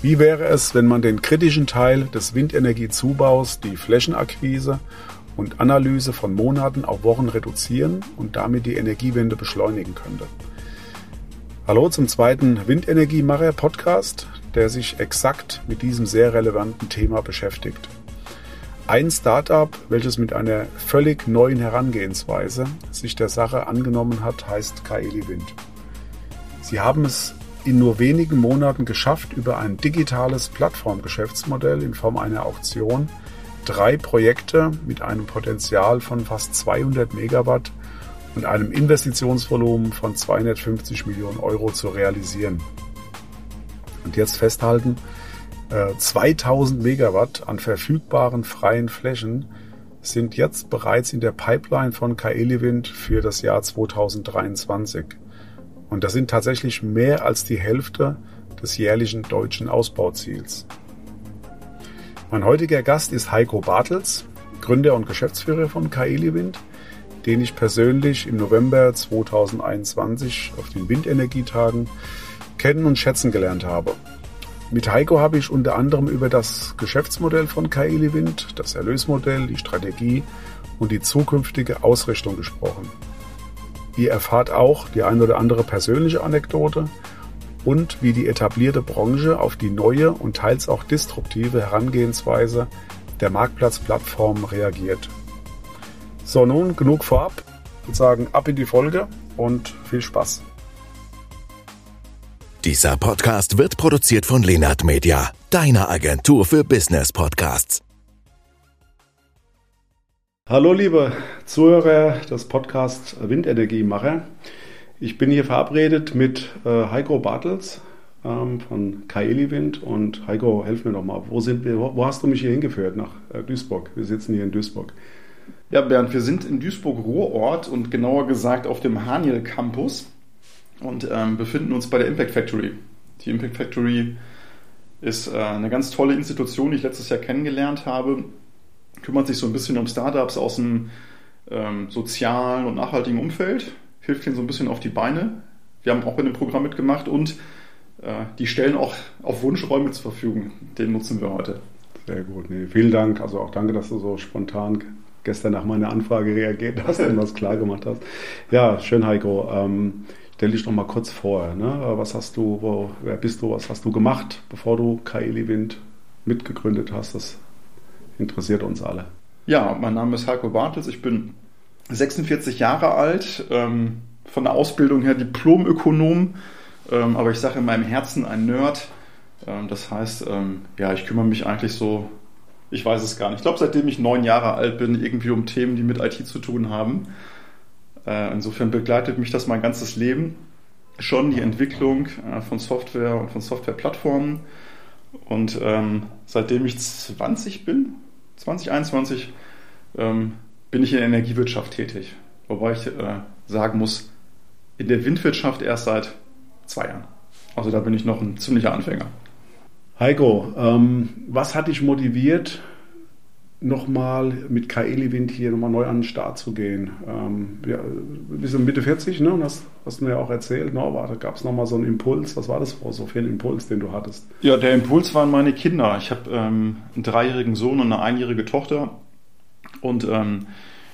Wie wäre es, wenn man den kritischen Teil des Windenergiezubaus, die Flächenakquise und Analyse von Monaten auf Wochen reduzieren und damit die Energiewende beschleunigen könnte? Hallo zum zweiten Windenergiemacher Podcast, der sich exakt mit diesem sehr relevanten Thema beschäftigt. Ein Startup, welches mit einer völlig neuen Herangehensweise sich der Sache angenommen hat, heißt Kaeli Wind. Sie haben es in nur wenigen Monaten geschafft, über ein digitales Plattformgeschäftsmodell in Form einer Auktion drei Projekte mit einem Potenzial von fast 200 Megawatt und einem Investitionsvolumen von 250 Millionen Euro zu realisieren. Und jetzt festhalten, 2000 äh, Megawatt an verfügbaren freien Flächen sind jetzt bereits in der Pipeline von Kaeliwind für das Jahr 2023. Und das sind tatsächlich mehr als die Hälfte des jährlichen deutschen Ausbauziels. Mein heutiger Gast ist Heiko Bartels, Gründer und Geschäftsführer von Kaeliwind, den ich persönlich im November 2021 auf den Windenergietagen kennen und schätzen gelernt habe. Mit Heiko habe ich unter anderem über das Geschäftsmodell von Kaeliwind, das Erlösmodell, die Strategie und die zukünftige Ausrichtung gesprochen. Ihr erfahrt auch die ein oder andere persönliche Anekdote und wie die etablierte Branche auf die neue und teils auch disruptive Herangehensweise der Marktplatzplattform reagiert. So, nun genug vorab. Ich würde sagen, ab in die Folge und viel Spaß. Dieser Podcast wird produziert von Lenart Media, deiner Agentur für Business Podcasts. Hallo liebe Zuhörer des Podcasts Windenergiemacher. Ich bin hier verabredet mit äh, Heiko Bartels ähm, von Kaeli Wind und Heiko, helf mir doch mal, wo sind wir, wo, wo hast du mich hier hingeführt? Nach äh, Duisburg. Wir sitzen hier in Duisburg. Ja, Bernd, wir sind in Duisburg-Ruhrort und genauer gesagt auf dem Haniel Campus und ähm, befinden uns bei der Impact Factory. Die Impact Factory ist äh, eine ganz tolle Institution, die ich letztes Jahr kennengelernt habe kümmert sich so ein bisschen um Startups aus dem ähm, sozialen und nachhaltigen Umfeld, hilft ihnen so ein bisschen auf die Beine. Wir haben auch bei dem Programm mitgemacht und äh, die stellen auch auf Wunsch Räume zur Verfügung. Den nutzen wir heute. Sehr gut. Nee, vielen Dank. Also auch danke, dass du so spontan gestern nach meiner Anfrage reagiert hast und was klar gemacht hast. Ja, schön, Heiko. Ähm, stell dich noch mal kurz vor. Ne? Was hast du, wo, wer bist du, was hast du gemacht, bevor du Kaeli Wind mitgegründet hast? Das interessiert uns alle. Ja, mein Name ist Heiko Bartels, ich bin 46 Jahre alt, ähm, von der Ausbildung her Diplomökonom, ähm, aber ich sage in meinem Herzen ein Nerd. Ähm, das heißt, ähm, ja, ich kümmere mich eigentlich so, ich weiß es gar nicht. Ich glaube, seitdem ich neun Jahre alt bin, irgendwie um Themen, die mit IT zu tun haben. Äh, insofern begleitet mich das mein ganzes Leben. Schon die Entwicklung äh, von Software und von Softwareplattformen. Und ähm, seitdem ich 20 bin, 2021 ähm, bin ich in der Energiewirtschaft tätig. Wobei ich äh, sagen muss, in der Windwirtschaft erst seit zwei Jahren. Also da bin ich noch ein ziemlicher Anfänger. Heiko, ähm, was hat dich motiviert, nochmal mit Kaeli Wind hier nochmal neu an den Start zu gehen. Ähm, ja, sind Mitte 40, ne? Und das hast du mir ja auch erzählt. Ne? Da gab es nochmal so einen Impuls. Was war das so für ein Impuls, den du hattest? Ja, der Impuls waren meine Kinder. Ich habe ähm, einen dreijährigen Sohn und eine einjährige Tochter. Und ähm,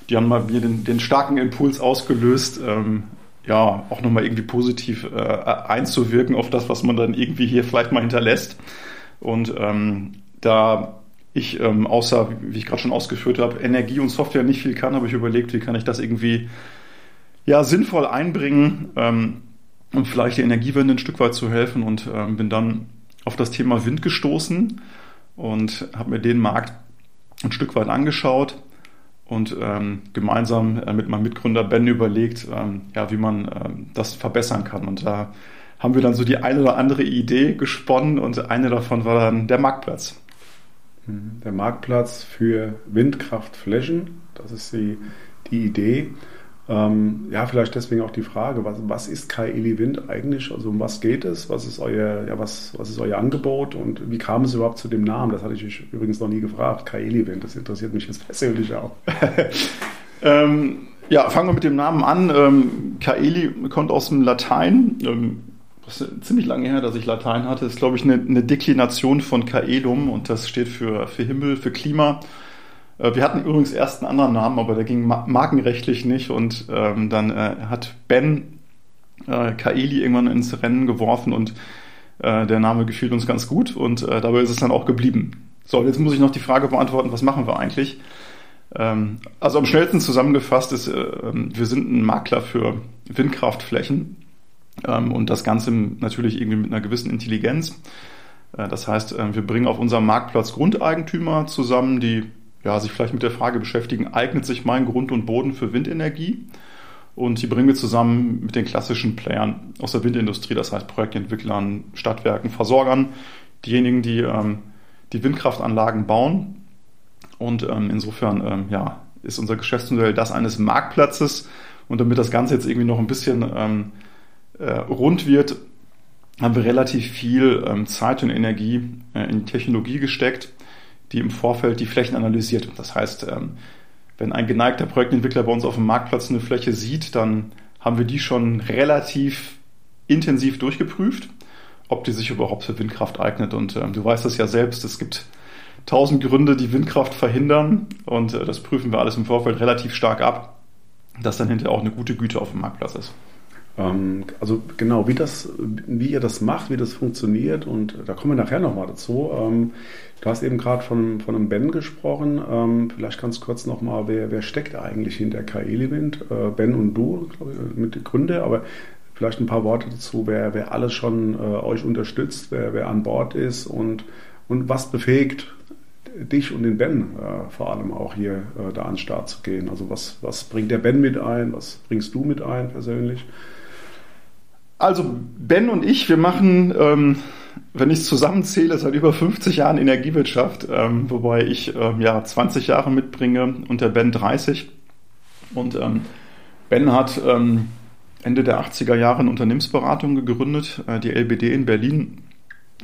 die haben mal mir den, den starken Impuls ausgelöst, ähm, ja, auch nochmal irgendwie positiv äh, einzuwirken auf das, was man dann irgendwie hier vielleicht mal hinterlässt. Und ähm, da ich ähm, außer, wie ich gerade schon ausgeführt habe, Energie und Software nicht viel kann, habe ich überlegt, wie kann ich das irgendwie ja, sinnvoll einbringen, ähm, um vielleicht der Energiewende ein Stück weit zu helfen und ähm, bin dann auf das Thema Wind gestoßen und habe mir den Markt ein Stück weit angeschaut und ähm, gemeinsam äh, mit meinem Mitgründer Ben überlegt, ähm, ja, wie man ähm, das verbessern kann. Und da haben wir dann so die eine oder andere Idee gesponnen und eine davon war dann der Marktplatz. Der Marktplatz für Windkraftflächen, das ist die, die Idee. Ähm, ja, vielleicht deswegen auch die Frage, was, was ist Kaeli Wind eigentlich? Also um was geht es? Was ist euer, ja, was, was ist euer Angebot und wie kam es überhaupt zu dem Namen? Das hatte ich übrigens noch nie gefragt. Kaeli Wind, das interessiert mich jetzt persönlich auch. ähm, ja, fangen wir mit dem Namen an. Ähm, Kaeli kommt aus dem Latein. Ähm, das ist ziemlich lange her, dass ich Latein hatte. Das ist, glaube ich, eine, eine Deklination von Kaelum und das steht für, für Himmel, für Klima. Äh, wir hatten übrigens erst einen anderen Namen, aber der ging markenrechtlich nicht und ähm, dann äh, hat Ben äh, Kaeli irgendwann ins Rennen geworfen und äh, der Name gefiel uns ganz gut und äh, dabei ist es dann auch geblieben. So, jetzt muss ich noch die Frage beantworten, was machen wir eigentlich? Ähm, also am schnellsten zusammengefasst ist, äh, ähm, wir sind ein Makler für Windkraftflächen und das Ganze natürlich irgendwie mit einer gewissen Intelligenz. Äh, das heißt, äh, wir bringen auf unserem Marktplatz Grundeigentümer zusammen, die ja, sich vielleicht mit der Frage beschäftigen, eignet sich mein Grund und Boden für Windenergie? Und die bringen wir zusammen mit den klassischen Playern aus der Windindustrie, das heißt Projektentwicklern, Stadtwerken, Versorgern, diejenigen, die ähm, die Windkraftanlagen bauen. Und ähm, insofern ähm, ja, ist unser Geschäftsmodell das eines Marktplatzes. Und damit das Ganze jetzt irgendwie noch ein bisschen ähm, äh, rund wird, haben wir relativ viel ähm, Zeit und Energie äh, in Technologie gesteckt die im Vorfeld die Flächen analysiert. Das heißt, ähm, wenn ein geneigter Projektentwickler bei uns auf dem Marktplatz eine Fläche sieht, dann haben wir die schon relativ intensiv durchgeprüft, ob die sich überhaupt für Windkraft eignet. Und ähm, du weißt das ja selbst, es gibt tausend Gründe, die Windkraft verhindern. Und äh, das prüfen wir alles im Vorfeld relativ stark ab, dass dann hinterher auch eine gute Güte auf dem Marktplatz ist. Ähm, also genau, wie, das, wie ihr das macht, wie das funktioniert und da kommen wir nachher nochmal dazu. Ähm, du hast eben gerade von, von einem Ben gesprochen. Ähm, vielleicht ganz kurz nochmal, wer, wer steckt eigentlich hinter K-Element? Äh, ben und du, glaube ich, mit Gründe, aber vielleicht ein paar Worte dazu, wer, wer alles schon äh, euch unterstützt, wer, wer an Bord ist und, und was befähigt dich und den Ben äh, vor allem auch hier äh, da an den Start zu gehen. Also was, was bringt der Ben mit ein, was bringst du mit ein persönlich? Also Ben und ich, wir machen, ähm, wenn ich es zusammenzähle, seit über 50 Jahren Energiewirtschaft, ähm, wobei ich ähm, ja 20 Jahre mitbringe und der Ben 30. Und ähm, Ben hat ähm, Ende der 80er Jahre eine Unternehmensberatung gegründet. Äh, die LBD in Berlin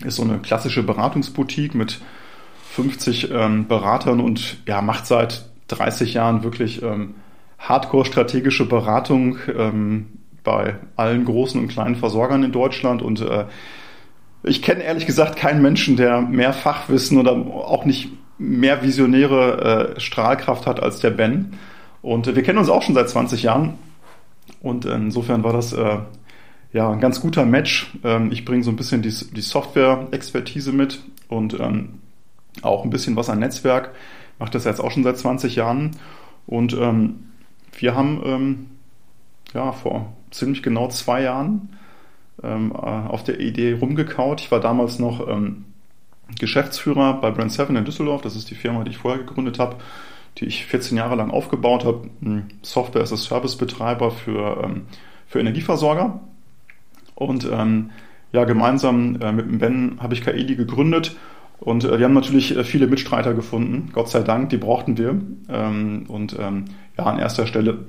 ist so eine klassische Beratungsboutique mit 50 ähm, Beratern und ja, macht seit 30 Jahren wirklich hardcore-strategische Beratung bei allen großen und kleinen Versorgern in Deutschland und äh, ich kenne ehrlich gesagt keinen Menschen, der mehr Fachwissen oder auch nicht mehr visionäre äh, Strahlkraft hat als der Ben. Und äh, wir kennen uns auch schon seit 20 Jahren. Und insofern war das äh, ja ein ganz guter Match. Ähm, ich bringe so ein bisschen die, die Software-Expertise mit und ähm, auch ein bisschen was an Netzwerk. Mache das jetzt auch schon seit 20 Jahren. Und ähm, wir haben ähm, ja vor ziemlich genau zwei Jahren ähm, äh, auf der Idee rumgekaut. Ich war damals noch ähm, Geschäftsführer bei Brand 7 in Düsseldorf. Das ist die Firma, die ich vorher gegründet habe, die ich 14 Jahre lang aufgebaut habe. Software as a Service Betreiber für, ähm, für Energieversorger. Und ähm, ja, gemeinsam äh, mit dem Ben habe ich Kaeli gegründet. Und äh, wir haben natürlich äh, viele Mitstreiter gefunden, Gott sei Dank, die brauchten wir. Ähm, und ähm, ja, an erster Stelle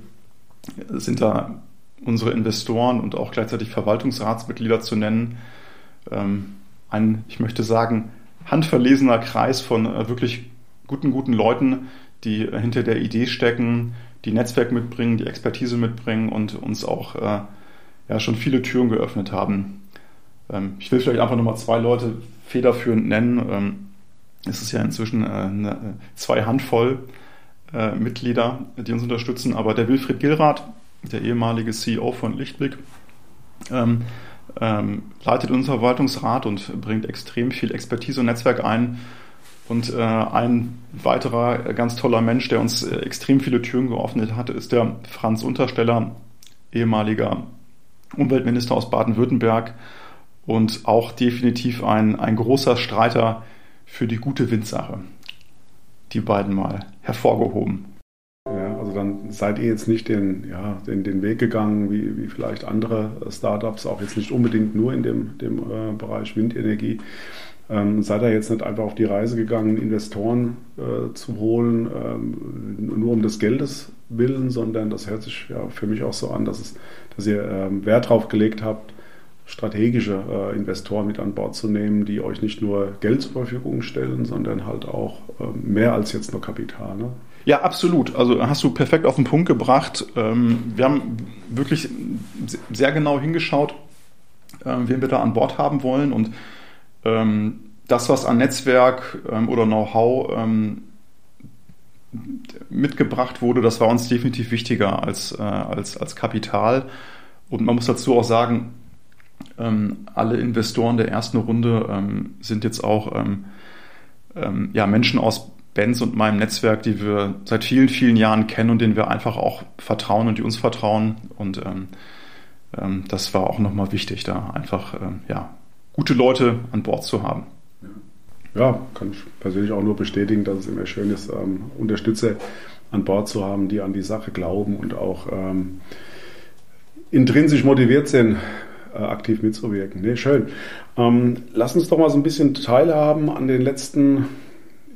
sind da unsere Investoren und auch gleichzeitig Verwaltungsratsmitglieder zu nennen. Ähm, ein, ich möchte sagen, handverlesener Kreis von äh, wirklich guten, guten Leuten, die hinter der Idee stecken, die Netzwerk mitbringen, die Expertise mitbringen und uns auch äh, ja, schon viele Türen geöffnet haben. Ähm, ich will vielleicht einfach nochmal zwei Leute federführend nennen. Ähm, es ist ja inzwischen äh, eine, zwei Handvoll Mitglieder, die uns unterstützen, aber der Wilfried Gilrath, der ehemalige CEO von Lichtblick, ähm, ähm, leitet unseren Verwaltungsrat und bringt extrem viel Expertise und Netzwerk ein. Und äh, ein weiterer ganz toller Mensch, der uns äh, extrem viele Türen geöffnet hat, ist der Franz Untersteller, ehemaliger Umweltminister aus Baden-Württemberg und auch definitiv ein, ein großer Streiter für die gute Windsache. Die beiden mal hervorgehoben also dann seid ihr jetzt nicht den, ja, den, den Weg gegangen, wie, wie vielleicht andere Startups, auch jetzt nicht unbedingt nur in dem, dem äh, Bereich Windenergie. Ähm, seid ihr jetzt nicht einfach auf die Reise gegangen, Investoren äh, zu holen, ähm, nur um des Geldes willen, sondern das hört sich ja für mich auch so an, dass, es, dass ihr ähm, Wert drauf gelegt habt, strategische äh, Investoren mit an Bord zu nehmen, die euch nicht nur Geld zur Verfügung stellen, sondern halt auch äh, mehr als jetzt nur Kapital. Ne? Ja, absolut. Also hast du perfekt auf den Punkt gebracht. Ähm, wir haben wirklich sehr genau hingeschaut, äh, wen wir da an Bord haben wollen und ähm, das, was an Netzwerk ähm, oder Know-how ähm, mitgebracht wurde, das war uns definitiv wichtiger als, äh, als, als Kapital. Und man muss dazu auch sagen, ähm, alle Investoren der ersten Runde ähm, sind jetzt auch ähm, ähm, ja, Menschen aus Benz und meinem Netzwerk, die wir seit vielen, vielen Jahren kennen und denen wir einfach auch vertrauen und die uns vertrauen. Und ähm, das war auch nochmal wichtig, da einfach ja, gute Leute an Bord zu haben. Ja, kann ich persönlich auch nur bestätigen, dass es immer schön ist, ähm, Unterstützer an Bord zu haben, die an die Sache glauben und auch ähm, intrinsisch motiviert sind, äh, aktiv mitzuwirken. Nee, schön. Ähm, lass uns doch mal so ein bisschen teilhaben an den letzten,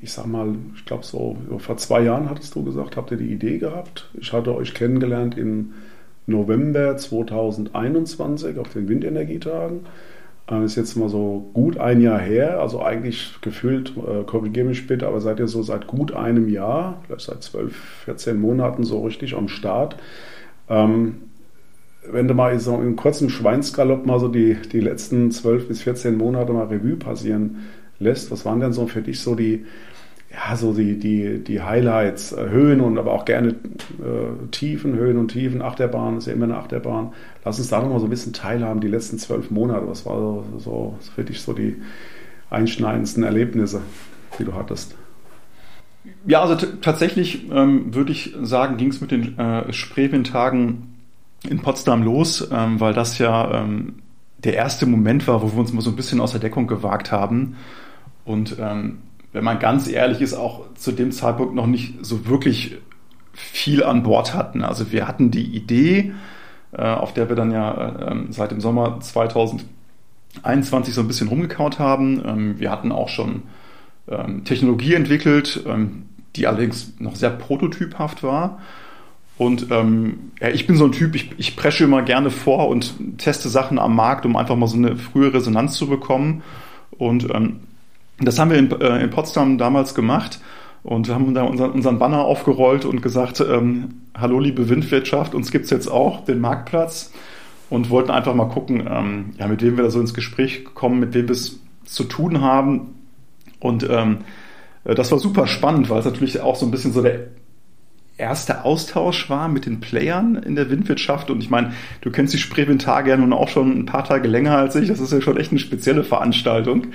ich sag mal, ich glaube so, vor zwei Jahren hattest du gesagt, habt ihr die Idee gehabt. Ich hatte euch kennengelernt im November 2021 auf den Windenergietagen. Das ist jetzt mal so gut ein Jahr her, also eigentlich gefühlt, äh, korrigiere mich bitte, aber seid ihr so seit gut einem Jahr, vielleicht seit 12, 14 Monaten so richtig am Start. Ähm, wenn du mal so in kurzem Schweinsgalopp mal so die, die letzten 12 bis 14 Monate mal Revue passieren lässt, was waren denn so für dich so die, ja, so die, die, die Highlights, äh, Höhen und aber auch gerne äh, Tiefen, Höhen und Tiefen, Achterbahn ist ja immer eine Achterbahn. Lass uns da nochmal so ein bisschen teilhaben, die letzten zwölf Monate. Was war so, so für dich so die einschneidendsten Erlebnisse, die du hattest? Ja, also tatsächlich ähm, würde ich sagen, ging es mit den äh, Spreewindtagen in Potsdam los, ähm, weil das ja ähm, der erste Moment war, wo wir uns mal so ein bisschen aus der Deckung gewagt haben. Und ähm, wenn man ganz ehrlich ist, auch zu dem Zeitpunkt noch nicht so wirklich viel an Bord hatten. Also wir hatten die Idee, äh, auf der wir dann ja äh, ähm, seit dem Sommer 2021 so ein bisschen rumgekaut haben. Ähm, wir hatten auch schon ähm, Technologie entwickelt, die allerdings noch sehr prototyphaft war. Und ähm, ja, ich bin so ein Typ, ich, ich presche immer gerne vor und teste Sachen am Markt, um einfach mal so eine frühe Resonanz zu bekommen. Und ähm, das haben wir in, äh, in Potsdam damals gemacht und haben da unseren, unseren Banner aufgerollt und gesagt, ähm, hallo liebe Windwirtschaft, uns gibt's jetzt auch, den Marktplatz und wollten einfach mal gucken, ähm, ja, mit wem wir da so ins Gespräch kommen, mit wem wir es zu tun haben. Und ähm, äh, das war super spannend, weil es natürlich auch so ein bisschen so der erste Austausch war mit den Playern in der Windwirtschaft. Und ich meine, du kennst die Spreewindtage ja nun auch schon ein paar Tage länger als ich. Das ist ja schon echt eine spezielle Veranstaltung.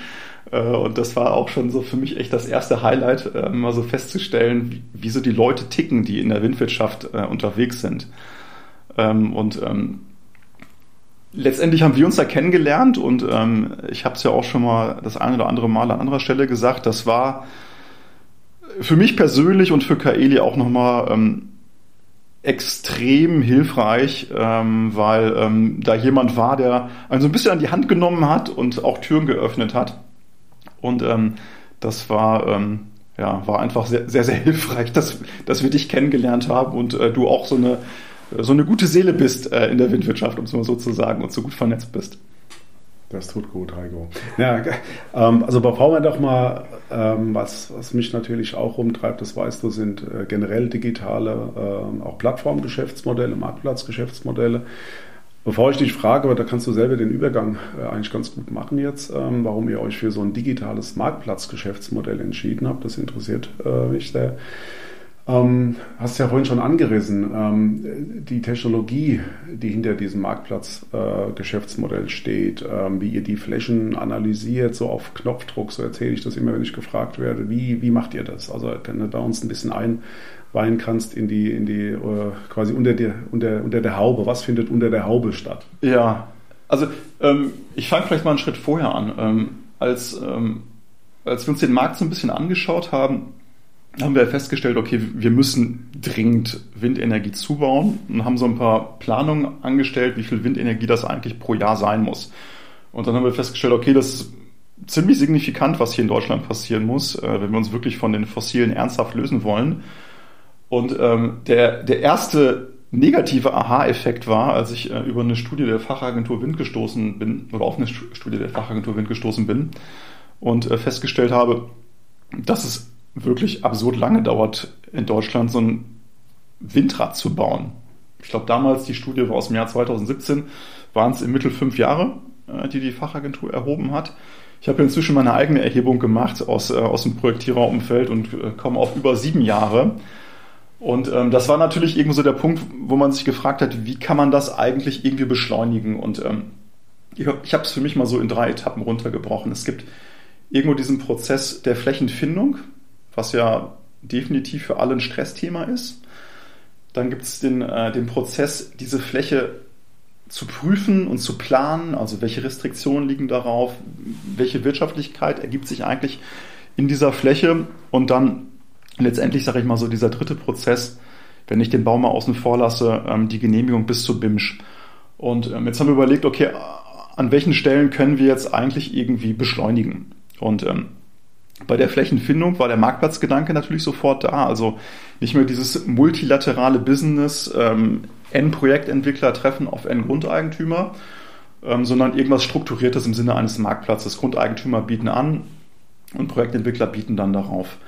Äh, und das war auch schon so für mich echt das erste Highlight, äh, mal so festzustellen, wie so die Leute ticken, die in der Windwirtschaft äh, unterwegs sind. Ähm, und ähm, letztendlich haben wir uns da kennengelernt und ähm, ich habe es ja auch schon mal das eine oder andere Mal an anderer Stelle gesagt, das war für mich persönlich und für Kaeli auch nochmal extrem hilfreich, ähm, weil ähm, da jemand war, der einen so ein bisschen an die Hand genommen hat und auch Türen geöffnet hat. Und ähm, das war, ähm, ja, war einfach sehr, sehr, sehr hilfreich, dass, dass wir dich kennengelernt haben und äh, du auch so eine, so eine gute Seele bist äh, in der Windwirtschaft, um es mal so zu sagen, und so gut vernetzt bist. Das tut gut, Heiko. Ja, ähm, also bevor wir doch mal, ähm, was, was mich natürlich auch umtreibt, das weißt du, sind äh, generell digitale, äh, auch Plattformgeschäftsmodelle, Marktplatzgeschäftsmodelle. Bevor ich dich frage, aber da kannst du selber den Übergang äh, eigentlich ganz gut machen jetzt, ähm, warum ihr euch für so ein digitales Marktplatzgeschäftsmodell entschieden habt. Das interessiert äh, mich sehr. Ähm, hast ja vorhin schon angerissen, ähm, die Technologie, die hinter diesem Marktplatz-Geschäftsmodell äh, steht, wie ihr die Flächen analysiert, so auf Knopfdruck, so erzähle ich das immer, wenn ich gefragt werde, wie, wie macht ihr das? Also kann du da uns ein bisschen ein, weihen kannst in die, in die äh, quasi unter der, unter, unter der Haube. Was findet unter der Haube statt? Ja, also ähm, ich fange vielleicht mal einen Schritt vorher an. Ähm, als, ähm, als wir uns den Markt so ein bisschen angeschaut haben, haben wir festgestellt, okay, wir müssen dringend Windenergie zubauen und haben so ein paar Planungen angestellt, wie viel Windenergie das eigentlich pro Jahr sein muss. Und dann haben wir festgestellt, okay, das ziemlich signifikant, was hier in Deutschland passieren muss, äh, wenn wir uns wirklich von den Fossilen ernsthaft lösen wollen. Und ähm, der, der erste negative Aha-Effekt war, als ich äh, über eine Studie der Fachagentur Wind gestoßen bin, oder auf eine Studie der Fachagentur Wind gestoßen bin und äh, festgestellt habe, dass es wirklich absurd lange dauert, in Deutschland so ein Windrad zu bauen. Ich glaube, damals, die Studie war aus dem Jahr 2017, waren es im Mittel fünf Jahre, äh, die die Fachagentur erhoben hat. Ich habe inzwischen meine eigene Erhebung gemacht aus, äh, aus dem Projektiererumfeld und äh, komme auf über sieben Jahre. Und ähm, das war natürlich irgendwie so der Punkt, wo man sich gefragt hat, wie kann man das eigentlich irgendwie beschleunigen? Und ähm, ich habe es für mich mal so in drei Etappen runtergebrochen. Es gibt irgendwo diesen Prozess der Flächenfindung, was ja definitiv für alle ein Stressthema ist. Dann gibt es den, äh, den Prozess, diese Fläche zu prüfen und zu planen, also welche Restriktionen liegen darauf, welche Wirtschaftlichkeit ergibt sich eigentlich in dieser Fläche und dann letztendlich, sage ich mal so, dieser dritte Prozess, wenn ich den Baum mal außen vor lasse, ähm, die Genehmigung bis zu BIMSCH. Und ähm, jetzt haben wir überlegt, okay, an welchen Stellen können wir jetzt eigentlich irgendwie beschleunigen? Und ähm, bei der Flächenfindung war der Marktplatzgedanke natürlich sofort da. Also nicht mehr dieses multilaterale Business, ähm, N-Projektentwickler treffen auf N-Grundeigentümer, ähm, sondern irgendwas Strukturiertes im Sinne eines Marktplatzes. Grundeigentümer bieten an und Projektentwickler bieten dann darauf.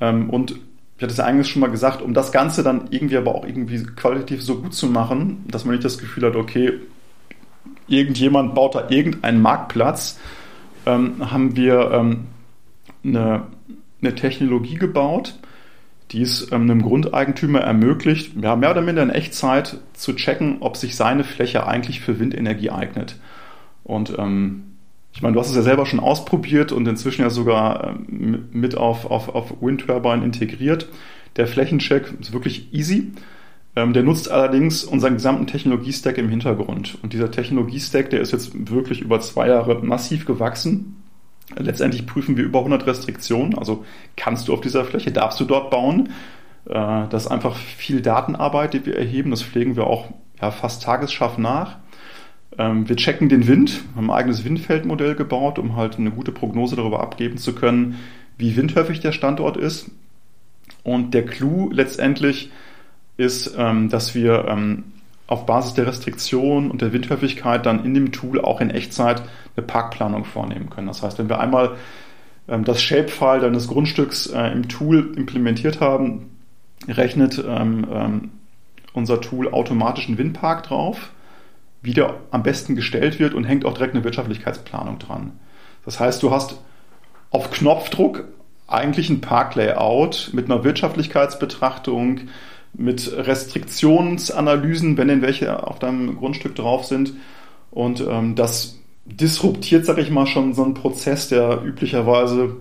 Ähm, und ich hatte es ja eigentlich schon mal gesagt, um das Ganze dann irgendwie aber auch irgendwie qualitativ so gut zu machen, dass man nicht das Gefühl hat, okay, irgendjemand baut da irgendeinen Marktplatz, ähm, haben wir ähm, eine, eine Technologie gebaut, die es ähm, einem Grundeigentümer ermöglicht, ja, mehr oder minder in Echtzeit zu checken, ob sich seine Fläche eigentlich für Windenergie eignet. Und ähm, ich meine, du hast es ja selber schon ausprobiert und inzwischen ja sogar ähm, mit auf, auf, auf Windturbine integriert. Der Flächencheck ist wirklich easy. Ähm, der nutzt allerdings unseren gesamten Technologiestack im Hintergrund. Und dieser Technologiestack, der ist jetzt wirklich über zwei Jahre massiv gewachsen. Letztendlich prüfen wir über 100 Restriktionen. Also kannst du auf dieser Fläche, darfst du dort bauen. Äh, das ist einfach viel Datenarbeit, die wir erheben. Das pflegen wir auch ja, fast tagesscharf nach. Ähm, wir checken den Wind, haben ein eigenes Windfeldmodell gebaut, um halt eine gute Prognose darüber abgeben zu können, wie windhöfig der Standort ist. Und der Clou letztendlich ist, ähm, dass wir ähm, auf Basis der Restriktion und der Windhöfigkeit dann in dem Tool auch in Echtzeit eine Parkplanung vornehmen können. Das heißt, wenn wir einmal das Shapefile deines Grundstücks äh, im Tool implementiert haben, rechnet unser Tool automatisch einen Windpark drauf wie der am besten gestellt wird und hängt auch direkt eine Wirtschaftlichkeitsplanung dran. Das heißt, du hast auf Knopfdruck eigentlich ein Parklayout mit einer Wirtschaftlichkeitsbetrachtung, mit Restriktionsanalysen, wenn denn welche auf deinem Grundstück drauf sind. Und ähm, das disruptiert, sag ich mal, schon so einen Prozess, der üblicherweise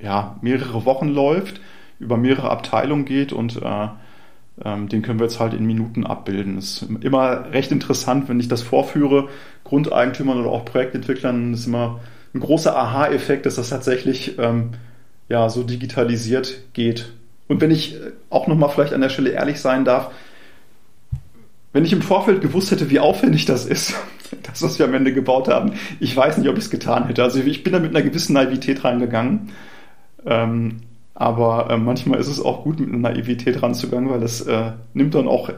ja, mehrere Wochen läuft, über mehrere Abteilungen geht und äh, ähm, den können wir jetzt halt in Minuten abbilden. Das ist immer recht interessant, wenn ich das vorführe, Grundeigentümern oder auch Projektentwicklern, ist immer ein großer Aha-Effekt, dass das tatsächlich ähm, ja, so digitalisiert geht. Und wenn ich äh, auch nochmal vielleicht an der Stelle ehrlich sein darf, wenn ich im Vorfeld gewusst hätte, wie aufwendig das ist, das, was wir am Ende gebaut haben, ich weiß nicht, ob ich es getan hätte. Also ich bin da mit einer gewissen Naivität reingegangen. Ähm, aber äh, manchmal ist es auch gut, mit einer Naivität ranzugangen, weil das äh, nimmt dann auch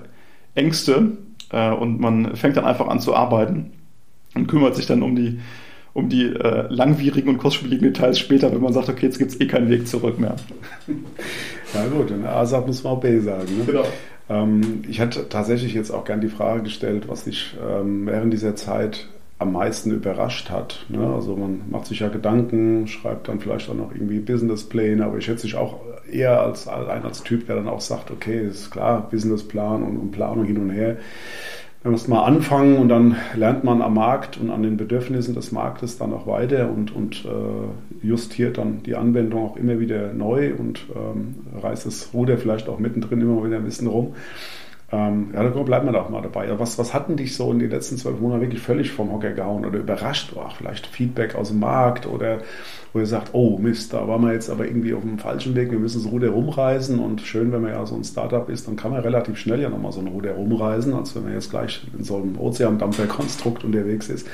Ängste äh, und man fängt dann einfach an zu arbeiten und kümmert sich dann um die, um die äh, langwierigen und kostspieligen Details später, wenn man sagt, okay, jetzt gibt es eh keinen Weg zurück mehr. Ja gut, in A sagt muss man auch B sagen. Ne? Genau. Ähm, ich hatte tatsächlich jetzt auch gern die Frage gestellt, was dich ähm, während dieser Zeit am meisten überrascht hat. Ne? Also man macht sich ja Gedanken, schreibt dann vielleicht auch noch irgendwie Businesspläne, aber ich schätze dich auch eher als, als als Typ, der dann auch sagt, okay, ist klar, Businessplan und, und Planung hin und her. Man muss mal anfangen und dann lernt man am Markt und an den Bedürfnissen des Marktes dann auch weiter und, und äh, justiert dann die Anwendung auch immer wieder neu und ähm, reißt das Ruder vielleicht auch mittendrin immer wieder ein bisschen rum. Ähm, ja, dann bleiben wir doch mal dabei. Was, was hatten dich so in den letzten zwölf Monaten wirklich völlig vom Hocker gehauen oder überrascht? Ach, vielleicht Feedback aus dem Markt oder wo ihr sagt, oh Mist, da waren wir jetzt aber irgendwie auf dem falschen Weg, wir müssen das Ruder rumreisen und schön, wenn man ja so ein Startup ist, dann kann man relativ schnell ja nochmal so ein Ruder rumreisen, als wenn man jetzt gleich in so einem Ozeandampferkonstrukt unterwegs ist.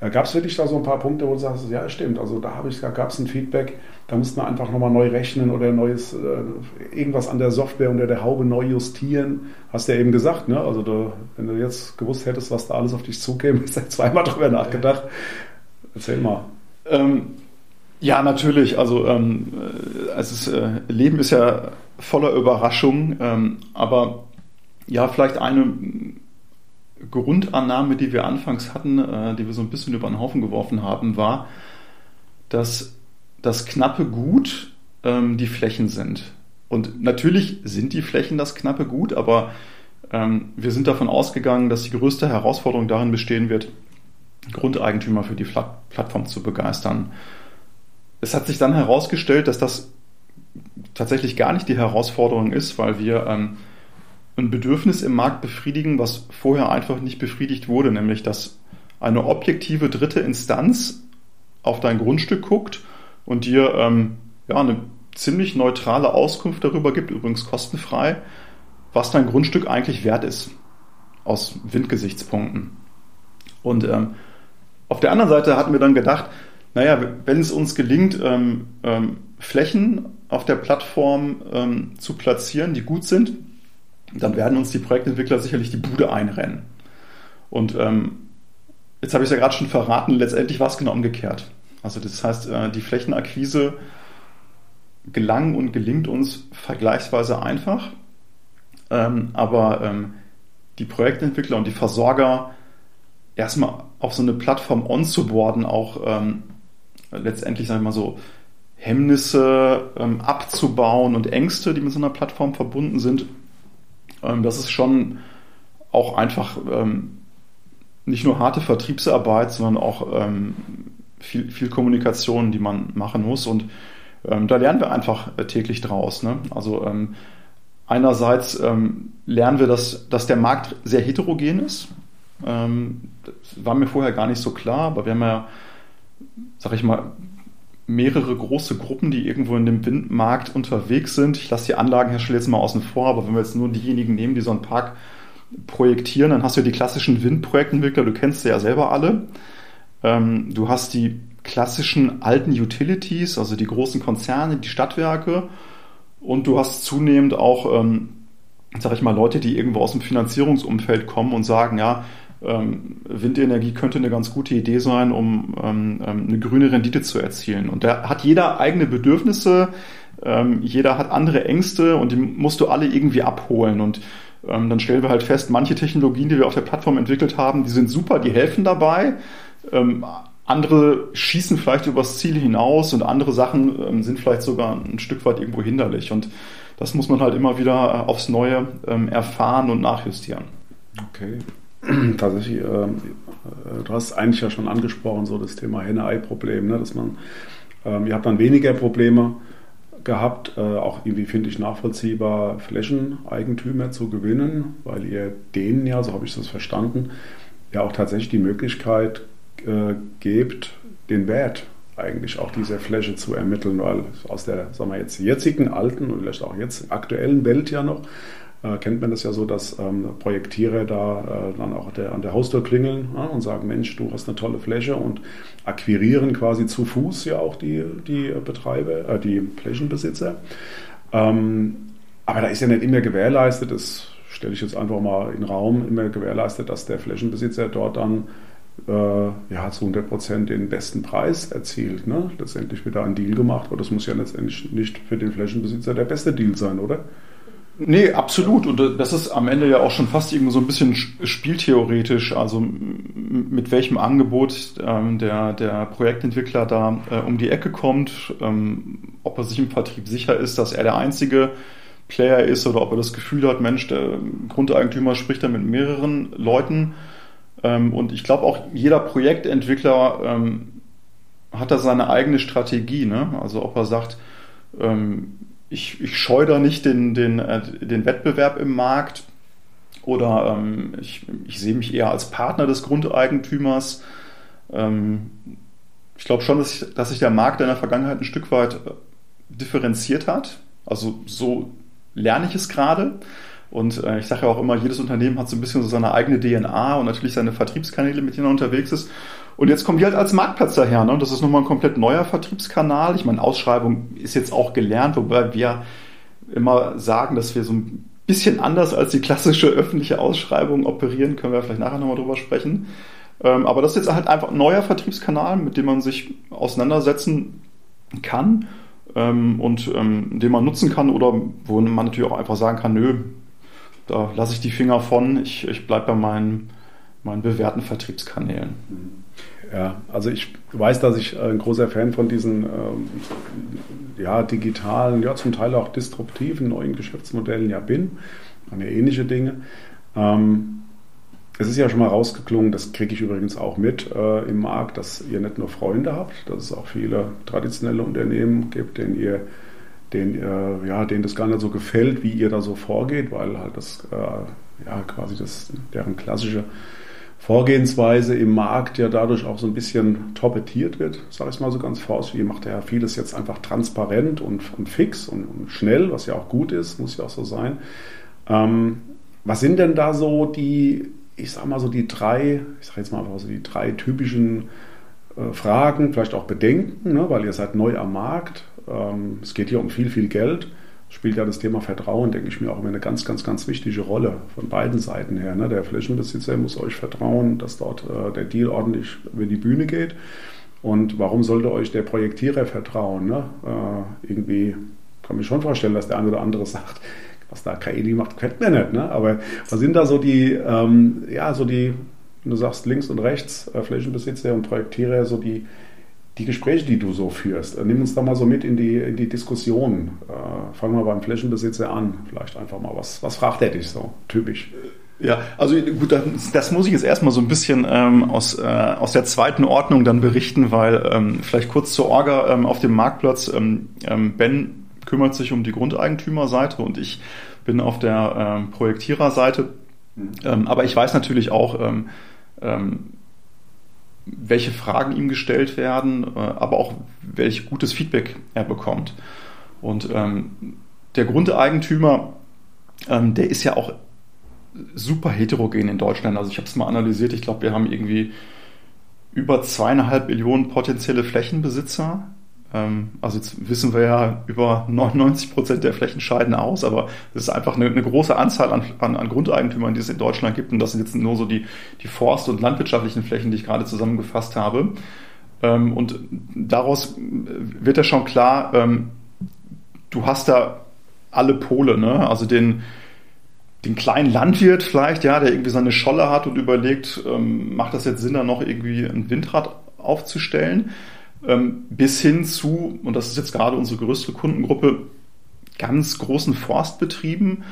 Äh, Gab es wirklich da so ein paar Punkte, wo du sagst, ja stimmt, also da ich, gab es ein Feedback, da musste man einfach nochmal neu rechnen oder neues, äh, irgendwas an der Software unter der Haube neu justieren. Hast du eben gesagt, ne? Also da, wenn du jetzt gewusst hättest, was da alles auf dich zukäme, hast du zweimal drüber nachgedacht. Erzähl mal. Ähm, ja, natürlich. Also ähm, es ist, äh, Leben ist ja voller Überraschungen, ähm, aber ja, vielleicht eine Grundannahme, die wir anfangs hatten, äh, die wir so ein bisschen über den Haufen geworfen haben, war, dass das knappe Gut ähm, die Flächen sind. Und natürlich sind die Flächen das knappe Gut, aber wir sind davon ausgegangen, dass die größte Herausforderung darin bestehen wird, Grundeigentümer für die Plattform zu begeistern. Es hat sich dann herausgestellt, dass das tatsächlich gar nicht die Herausforderung ist, weil wir ähm, ein Bedürfnis im Markt befriedigen, was vorher einfach nicht befriedigt wurde, nämlich dass eine objektive dritte Instanz auf dein Grundstück guckt und dir ähm, ja, eine ziemlich neutrale Auskunft darüber gibt, übrigens kostenfrei, was dein Grundstück eigentlich wert ist, aus Windgesichtspunkten. Und ähm, auf der anderen Seite hatten wir dann gedacht, naja, wenn es uns gelingt, ähm, ähm, Flächen auf der Plattform ähm, zu platzieren, die gut sind, dann werden uns die Projektentwickler sicherlich die Bude einrennen. Und ähm, jetzt habe ich es ja gerade schon verraten, letztendlich war es genau umgekehrt. Also das heißt, äh, die Flächenakquise gelang und gelingt uns vergleichsweise einfach, ähm, aber ähm, die Projektentwickler und die Versorger erstmal auf so eine Plattform onzuboarden, auch ähm, letztendlich, sag ich mal so, Hemmnisse ähm, abzubauen und Ängste, die mit so einer Plattform verbunden sind. Ähm, das ist schon auch einfach ähm, nicht nur harte Vertriebsarbeit, sondern auch ähm, viel, viel Kommunikation, die man machen muss. Und ähm, da lernen wir einfach äh, täglich draus. Ne? Also ähm, einerseits lernen wir, dass, dass der Markt sehr heterogen ist. das war mir vorher gar nicht so klar, aber wir haben ja sag ich mal, mehrere große Gruppen, die irgendwo in dem Windmarkt unterwegs sind. Ich lasse die Anlagenhersteller jetzt mal außen vor, aber wenn wir jetzt nur diejenigen nehmen, die so einen Park projektieren, dann hast du die klassischen Windprojektentwickler, du kennst sie ja selber alle. Ähm, du hast die klassischen alten Utilities, also die großen Konzerne, die Stadtwerke und du hast zunehmend auch, ähm, sag ich mal, Leute, die irgendwo aus dem Finanzierungsumfeld kommen und sagen, ja, ähm, Windenergie könnte eine ganz gute Idee sein, um ähm, ähm, eine grüne Rendite zu erzielen. Und da hat jeder eigene Bedürfnisse, ähm, jeder hat andere Ängste und die musst du alle irgendwie abholen. Und ähm, dann stellen wir halt fest, manche Technologien, die wir auf der Plattform entwickelt haben, die sind super, die helfen dabei. Ähm, andere schießen vielleicht übers Ziel hinaus und andere Sachen sind vielleicht sogar ein Stück weit irgendwo hinderlich. Und das muss man halt immer wieder äh, aufs Neue erfahren und nachjustieren. Okay. tatsächlich, äh, du hast eigentlich ja schon angesprochen, so das Thema Henne-Ei-Problem, ne? dass man, ähm, ihr habt dann weniger Probleme gehabt, äh, auch irgendwie finde ich nachvollziehbar, Flächeneigentümer zu gewinnen, weil ihr denen ja, so habe ich das verstanden, ja auch tatsächlich die Möglichkeit äh, gebt, den Wert eigentlich auch dieser Fläche zu ermitteln, weil aus der, sagen wir jetzt, jetzigen alten und vielleicht auch jetzt aktuellen Welt ja noch, äh, kennt man das ja so, dass ähm, Projektierer da äh, dann auch der, an der Haustür klingeln ja, und sagen, Mensch, du hast eine tolle Fläche und akquirieren quasi zu Fuß ja auch die, die Betreiber, äh, die Flächenbesitzer. Ähm, aber da ist ja nicht immer gewährleistet, das stelle ich jetzt einfach mal in den Raum, immer gewährleistet, dass der Flächenbesitzer dort dann ja, zu 100 Prozent den besten Preis erzielt. Ne? Letztendlich wird da ein Deal gemacht, aber das muss ja letztendlich nicht für den Flächenbesitzer der beste Deal sein, oder? Nee, absolut. Und das ist am Ende ja auch schon fast irgendwie so ein bisschen spieltheoretisch. Also mit welchem Angebot ähm, der, der Projektentwickler da äh, um die Ecke kommt, ähm, ob er sich im Vertrieb sicher ist, dass er der einzige Player ist oder ob er das Gefühl hat, Mensch, der Grundeigentümer spricht da mit mehreren Leuten. Ähm, und ich glaube auch jeder Projektentwickler ähm, hat da seine eigene Strategie. Ne? Also ob er sagt, ähm, ich, ich scheue da nicht den, den, äh, den Wettbewerb im Markt oder ähm, ich, ich sehe mich eher als Partner des Grundeigentümers. Ähm, ich glaube schon, dass, ich, dass sich der Markt in der Vergangenheit ein Stück weit äh, differenziert hat. Also so lerne ich es gerade. Und äh, ich sage ja auch immer, jedes Unternehmen hat so ein bisschen so seine eigene DNA und natürlich seine Vertriebskanäle, mit denen er unterwegs ist. Und jetzt kommen wir halt als Marktplatz daher. Ne? Das ist nochmal ein komplett neuer Vertriebskanal. Ich meine, Ausschreibung ist jetzt auch gelernt, wobei wir immer sagen, dass wir so ein bisschen anders als die klassische öffentliche Ausschreibung operieren. Können wir vielleicht nachher nochmal drüber sprechen. Ähm, aber das ist jetzt halt einfach ein neuer Vertriebskanal, mit dem man sich auseinandersetzen kann ähm, und ähm, den man nutzen kann oder wo man natürlich auch einfach sagen kann, nö, da lasse ich die Finger von, ich, ich bleibe bei meinen, meinen bewährten Vertriebskanälen. Ja, also ich weiß, dass ich ein großer Fan von diesen ähm, ja, digitalen, ja zum Teil auch disruptiven neuen Geschäftsmodellen ja bin. Eine ähnliche Dinge. Ähm, es ist ja schon mal rausgeklungen, das kriege ich übrigens auch mit äh, im Markt, dass ihr nicht nur Freunde habt, dass es auch viele traditionelle Unternehmen gibt, denen ihr den, äh, ja, denen das gar nicht so gefällt, wie ihr da so vorgeht, weil halt das äh, ja quasi das deren klassische Vorgehensweise im Markt ja dadurch auch so ein bisschen torpediert wird, sage ich mal so ganz vorsichtig. Ihr macht ja vieles jetzt einfach transparent und, und fix und, und, schnell, was ja auch gut ist, muss ja auch so sein. Ähm, was sind denn da so die, ich sage mal so die drei, ich sage jetzt mal einfach so die drei typischen äh, Fragen, vielleicht auch Bedenken, ne, weil ihr seid neu am Markt. Ähm, es geht hier um viel, viel Geld. Spielt ja das Thema Vertrauen, denke ich mir, auch immer eine ganz, ganz, ganz wichtige Rolle von beiden Seiten her. Ne? Der Flächenbesitzer muss euch vertrauen, dass dort äh, der Deal ordentlich über die Bühne geht. Und warum sollte euch der Projektierer vertrauen? Ne? Äh, irgendwie kann mir schon vorstellen, dass der eine oder andere sagt, was da KI macht, kennt mir nicht. Ne? Aber was sind da so die, ähm, ja, so die, wenn du sagst links und rechts, äh, Flächenbesitzer und Projektierer, so die, die Gespräche, die du so führst. Äh, nimm uns da mal so mit in die, in die Diskussion. Äh, fangen wir beim Flächenbesitzer an. Vielleicht einfach mal, was, was fragt er dich so typisch? Ja, also gut, das, das muss ich jetzt erstmal so ein bisschen ähm, aus, äh, aus der zweiten Ordnung dann berichten, weil ähm, vielleicht kurz zur Orga ähm, auf dem Marktplatz. Ähm, ähm, ben kümmert sich um die Grundeigentümerseite und ich bin auf der ähm, Projektiererseite. Mhm. Ähm, aber ich weiß natürlich auch, ähm, ähm, welche Fragen ihm gestellt werden, äh, aber auch welch gutes Feedback er bekommt. Und ähm, der Grundeigentümer, ähm, der ist ja auch super heterogen in Deutschland. Also ich habe es mal analysiert. Ich glaube, wir haben irgendwie über zweieinhalb Millionen potenzielle Flächenbesitzer also jetzt wissen wir ja, über 99 Prozent der Flächen scheiden aus, aber es ist einfach eine, eine große Anzahl an, an, an, Grundeigentümern, die es in Deutschland gibt. Und das sind jetzt nur so die, die Forst- und landwirtschaftlichen Flächen, die ich gerade zusammengefasst habe. Ähm, und daraus wird ja schon klar, ähm, du hast da alle Pole, ne? also den, den kleinen Landwirt vielleicht, ja, der irgendwie seine Scholle hat und überlegt, macht das jetzt Sinn, da noch irgendwie ein Windrad aufzustellen? Ähm, bis hin zu, und das ist jetzt gerade unsere größte Kundengruppe, ganz großen Forstbetrieben,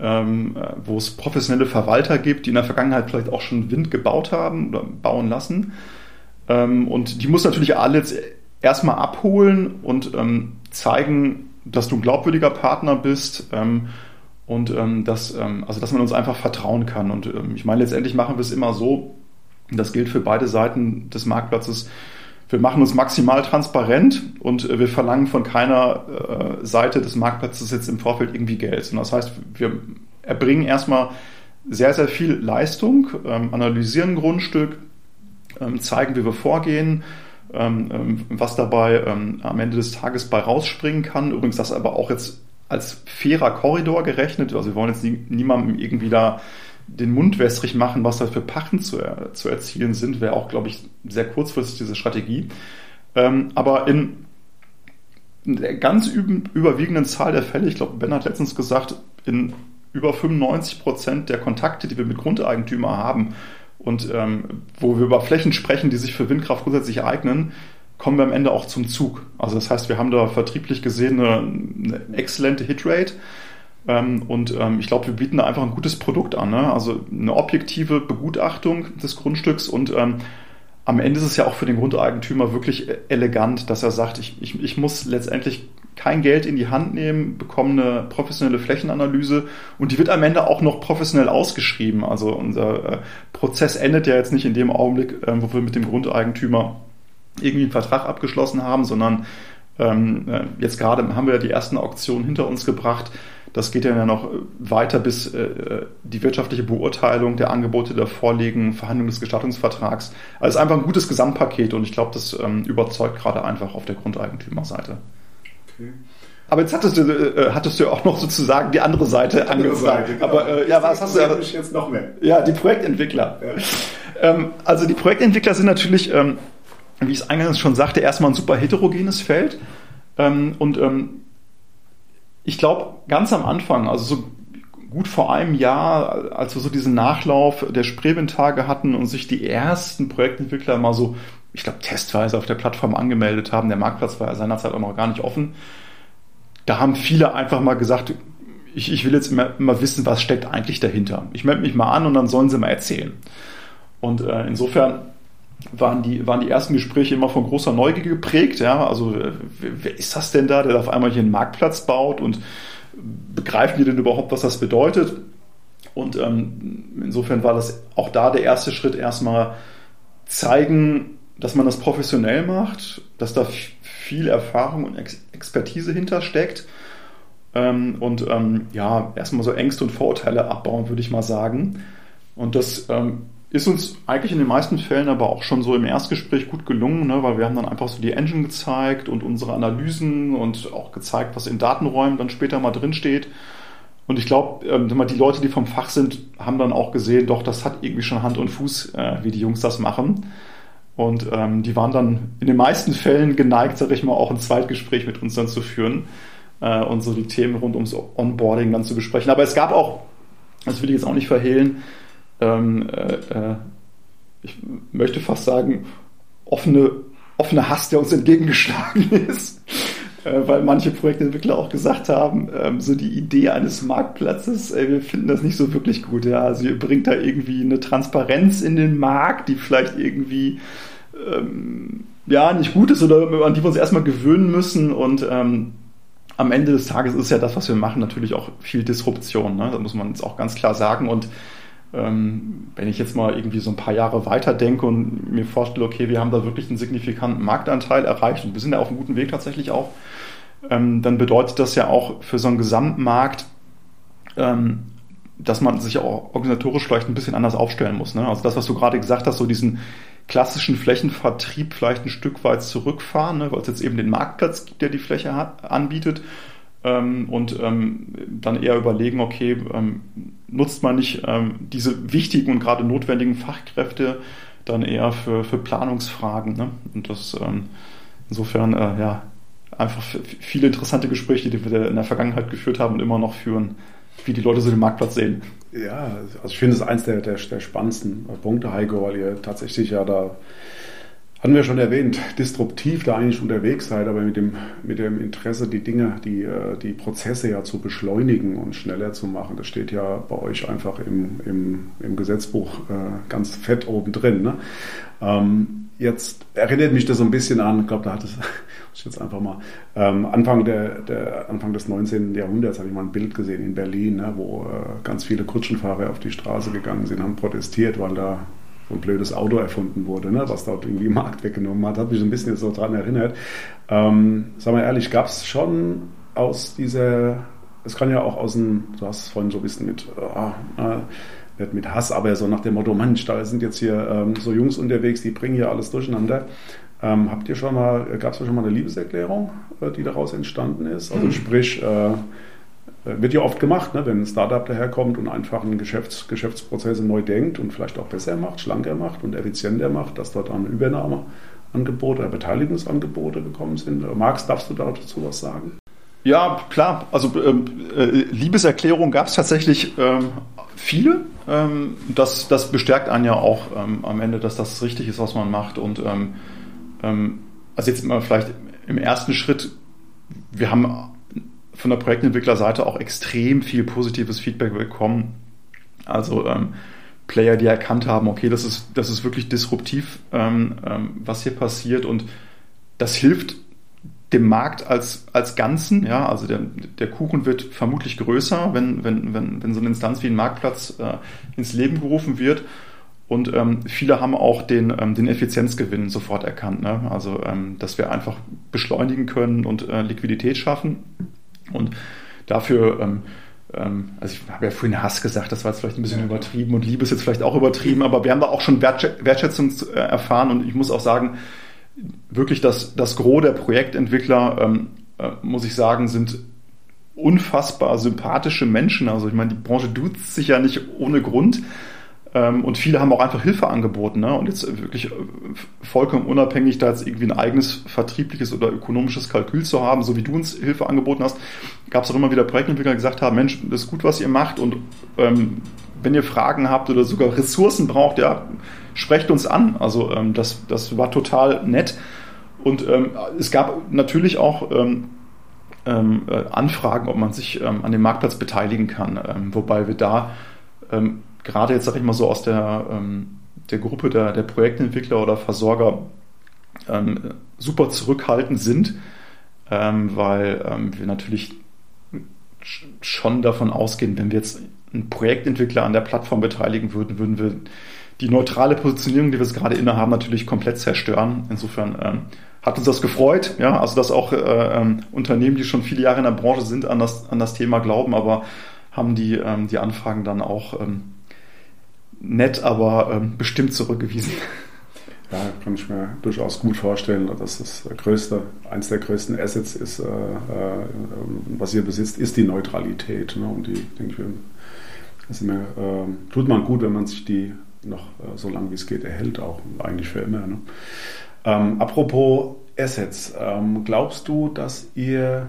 ähm, äh, wo es professionelle Verwalter gibt, die in der Vergangenheit vielleicht auch schon Wind gebaut haben oder bauen lassen. Ähm, und die muss natürlich alle jetzt erstmal abholen und zeigen, dass du ein glaubwürdiger Partner bist und dass, also dass man uns einfach vertrauen kann. Und ich meine, letztendlich machen wir es immer so, das gilt für beide Seiten des Marktplatzes, wir machen uns maximal transparent und äh, wir verlangen von keiner äh, Seite des Marktplatzes jetzt im Vorfeld irgendwie Geld. Und das heißt, wir erbringen erstmal sehr, sehr viel Leistung, ähm, analysieren ein Grundstück, ähm, zeigen, wie wir vorgehen, ähm, was dabei am Ende des Tages bei rausspringen kann. Übrigens das aber auch jetzt als fairer Korridor gerechnet. Also wir wollen jetzt nie, niemandem irgendwie da den Mund wässrig machen, was da für Pachten zu, zu erzielen sind, wäre auch, glaube ich, sehr kurzfristig diese Strategie. Ähm, aber in der ganz überwiegenden Zahl der Fälle, ich glaube, Ben hat letztens gesagt, in über 95 Prozent der Kontakte, die wir mit Grundeigentümern haben und ähm, wo wir über Flächen sprechen, die sich für Windkraft grundsätzlich eignen, kommen wir am Ende auch zum Zug. Also das heißt, wir haben da vertrieblich gesehen eine, eine exzellente Hitrate. Ähm, und ähm, ich glaube, wir bieten da einfach ein gutes Produkt an. Ne? Also eine objektive Begutachtung des Grundstücks und ähm, am Ende ist es ja auch für den Grundeigentümer wirklich e-, elegant, dass er sagt, ich, ich, ich muss letztendlich kein Geld in die Hand nehmen, bekommen eine professionelle Flächenanalyse und die wird am Ende auch noch professionell ausgeschrieben. Also unser äh, Prozess endet ja jetzt nicht in dem Augenblick, äh, wo wir mit dem Grundeigentümer irgendwie einen Vertrag abgeschlossen haben, sondern ähm, äh, jetzt gerade haben wir ja die ersten Auktionen hinter uns gebracht. Das geht ja noch weiter, bis äh, die wirtschaftliche Beurteilung der Angebote da vorliegen, Verhandlung des Gestattungsvertrags. Also einfach ein gutes Gesamtpaket und ich glaube, das ähm, überzeugt gerade einfach auf der Grundeigentümerseite. Okay. Aber jetzt hattest du, äh, hattest du auch noch sozusagen die andere Seite angezeigt. Genau. Aber äh, ja, was hast du jetzt noch mehr? Ja, die Projektentwickler. Ja. Ähm, also die Projektentwickler sind natürlich, ähm, wie ich es eingangs schon sagte, erstmal ein super heterogenes Feld. Ähm, und ähm, ich glaube, ganz am Anfang, also so gut vor einem Jahr, als wir so diesen Nachlauf der Spreewind-Tage hatten und sich die ersten Projektentwickler mal so, ich glaube, testweise auf der Plattform angemeldet haben, der Marktplatz war ja seinerzeit auch noch gar nicht offen, da haben viele einfach mal gesagt, ich, ich will jetzt mal, mal wissen, was steckt eigentlich dahinter. Ich melde mich mal an und dann sollen sie mal erzählen. Und äh, insofern waren die, waren die ersten Gespräche immer von großer Neugier geprägt. Ja? Also wer ist das denn da, der auf einmal hier einen Marktplatz baut und begreifen die denn überhaupt, was das bedeutet? Und ähm, insofern war das auch da der erste Schritt erstmal zeigen, dass man das professionell macht, dass da viel Erfahrung und Ex Expertise hintersteckt. Ähm, und ähm, ja, erstmal so Ängste und Vorurteile abbauen, würde ich mal sagen. Und das ähm, ist uns eigentlich in den meisten Fällen aber auch schon so im Erstgespräch gut gelungen, ne, weil wir haben dann einfach so die Engine gezeigt und unsere Analysen und auch gezeigt, was in Datenräumen dann später mal drinsteht. Und ich glaube, ähm, die Leute, die vom Fach sind, haben dann auch gesehen, doch, das hat irgendwie schon Hand und Fuß, äh, wie die Jungs das machen. Und ähm, die waren dann in den meisten Fällen geneigt, sage ich mal, auch ein Zweitgespräch mit uns dann zu führen äh, und so die Themen rund ums Onboarding dann zu besprechen. Aber es gab auch, das will ich jetzt auch nicht verhehlen, ähm, äh, äh, ich möchte fast sagen, offene, offene Hass, der uns entgegengeschlagen ist. Äh, weil manche Projektentwickler auch gesagt haben, ähm, so die Idee eines Marktplatzes, ey, wir finden das nicht so wirklich gut. Ja? Also ihr bringt da irgendwie eine Transparenz in den Markt, die vielleicht irgendwie ähm, ja nicht gut ist oder an die wir uns erstmal gewöhnen müssen und ähm, am Ende des Tages ist ja das, was wir machen, natürlich auch viel Disruption. Ne? Da muss man jetzt auch ganz klar sagen. Und wenn ich jetzt mal irgendwie so ein paar Jahre weiter denke und mir vorstelle, okay, wir haben da wirklich einen signifikanten Marktanteil erreicht und wir sind ja auf einem guten Weg tatsächlich auch, ähm, dann bedeutet das ja auch für so einen Gesamtmarkt, ähm, dass man sich auch organisatorisch vielleicht ein bisschen anders aufstellen muss. Ne? Also das, was du gerade gesagt hast, so diesen klassischen Flächenvertrieb vielleicht ein Stück weit zurückfahren, ne? weil es jetzt eben den Marktplatz gibt, der die Fläche hat, anbietet ähm, und ähm, dann eher überlegen, okay, ähm, nutzt man nicht ähm, diese wichtigen und gerade notwendigen Fachkräfte dann eher für, für Planungsfragen. Ne? Und das ähm, insofern, äh, ja, einfach viele interessante Gespräche, die wir in der Vergangenheit geführt haben und immer noch führen, wie die Leute so den Marktplatz sehen. Ja, also ich finde es eins der, der, der spannendsten Punkte, Heiko, weil ihr tatsächlich ja da hatten wir schon erwähnt, disruptiv da eigentlich unterwegs seid, aber mit dem, mit dem Interesse, die Dinge, die, äh, die Prozesse ja zu beschleunigen und schneller zu machen. Das steht ja bei euch einfach im, im, im Gesetzbuch äh, ganz fett oben drin. Ne? Ähm, jetzt erinnert mich das so ein bisschen an, ich glaube, da hat es, muss ich jetzt einfach mal, ähm, Anfang, der, der, Anfang des 19. Jahrhunderts habe ich mal ein Bild gesehen in Berlin, ne, wo äh, ganz viele Kutschenfahrer auf die Straße gegangen sind, haben protestiert, weil da so ein blödes Auto erfunden wurde, ne, was dort irgendwie Markt weggenommen hat. Hat mich ein bisschen so daran erinnert. Ähm, sag mal ehrlich, gab es schon aus dieser, es kann ja auch aus dem, du hast es vorhin so ein bisschen mit, oh, äh, nicht mit Hass, aber so nach dem Motto, Mensch, da sind jetzt hier ähm, so Jungs unterwegs, die bringen hier alles durcheinander. Ähm, habt ihr schon mal, gab es schon mal eine Liebeserklärung, äh, die daraus entstanden ist? Also hm. sprich, äh, wird ja oft gemacht, ne? wenn ein Startup daherkommt und einfach einen Geschäfts Geschäftsprozesse neu denkt und vielleicht auch besser macht, schlanker macht und effizienter macht, dass dort dann Übernahmeangebote oder Beteiligungsangebote gekommen sind. Max, darfst du dazu was sagen? Ja, klar. Also ähm, äh, Liebeserklärungen gab es tatsächlich ähm, viele. Ähm, das, das bestärkt einen ja auch ähm, am Ende, dass das richtig ist, was man macht. Und ähm, ähm, also jetzt mal vielleicht im ersten Schritt, wir haben von der Projektentwicklerseite auch extrem viel positives Feedback bekommen. Also ähm, Player, die erkannt haben, okay, das ist, das ist wirklich disruptiv, ähm, ähm, was hier passiert und das hilft dem Markt als, als Ganzen. Ja, also der, der Kuchen wird vermutlich größer, wenn, wenn, wenn, wenn so eine Instanz wie ein Marktplatz äh, ins Leben gerufen wird. Und ähm, viele haben auch den, ähm, den Effizienzgewinn sofort erkannt. Ne? Also, ähm, dass wir einfach beschleunigen können und äh, Liquidität schaffen. Und dafür, ähm, ähm, also ich habe ja vorhin Hass gesagt, das war jetzt vielleicht ein bisschen übertrieben und Liebe ist jetzt vielleicht auch übertrieben, aber wir haben da auch schon Wertschätzung äh, erfahren und ich muss auch sagen, wirklich das, das Gros der Projektentwickler, ähm, äh, muss ich sagen, sind unfassbar sympathische Menschen. Also ich meine, die Branche duzt sich ja nicht ohne Grund. Ähm, und viele haben auch einfach Hilfe angeboten. Ne? Und jetzt wirklich äh, vollkommen unabhängig, da jetzt irgendwie ein eigenes vertriebliches oder ökonomisches Kalkül zu haben, so wie du uns Hilfe angeboten hast, gab es auch immer wieder Projektentwickler, die gesagt haben, Mensch, das ist gut, was ihr macht. Und ähm, wenn ihr Fragen habt oder sogar Ressourcen braucht, ja, sprecht uns an. Also ähm, das, das war total nett. Und ähm, es gab natürlich auch ähm, ähm, äh, Anfragen, ob man sich an dem Marktplatz beteiligen kann. Wobei wir da gerade jetzt, sage ich mal so, aus der, ähm, der Gruppe der, der Projektentwickler oder Versorger ähm, super zurückhaltend sind, ähm, weil ähm, wir natürlich schon davon ausgehen, wenn wir jetzt einen Projektentwickler an der Plattform beteiligen würden, würden wir die neutrale Positionierung, die wir jetzt gerade innehaben, natürlich komplett zerstören. Insofern ähm, hat uns das gefreut, ja, also dass auch äh, ähm, Unternehmen, die schon viele Jahre in der Branche sind, an das, an das Thema glauben, aber haben die, ähm, die Anfragen dann auch ähm, nett, aber ähm, bestimmt zurückgewiesen. Ja, kann ich mir durchaus gut vorstellen, dass das größte, eins der größten Assets ist, äh, äh, was ihr besitzt, ist die Neutralität. Ne? Und die, denke ich, das mir, äh, tut man gut, wenn man sich die noch äh, so lange wie es geht erhält, auch eigentlich für immer. Ne? Ähm, apropos Assets, ähm, glaubst du, dass ihr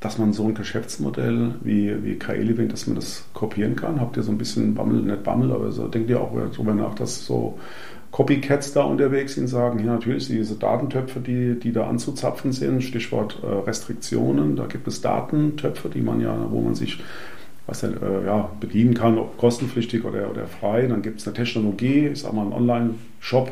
dass man so ein Geschäftsmodell wie, wie KI-Living, dass man das kopieren kann? Habt ihr so ein bisschen Bammel, nicht Bammel, aber so denkt ihr auch darüber nach, dass so Copycats da unterwegs sind, sagen, hier natürlich diese Datentöpfe, die, die da anzuzapfen sind, Stichwort äh, Restriktionen, da gibt es Datentöpfe, die man ja, wo man sich was denn, äh, ja, bedienen kann, ob kostenpflichtig oder, oder frei. Dann gibt es eine Technologie, ich sage mal einen Online-Shop,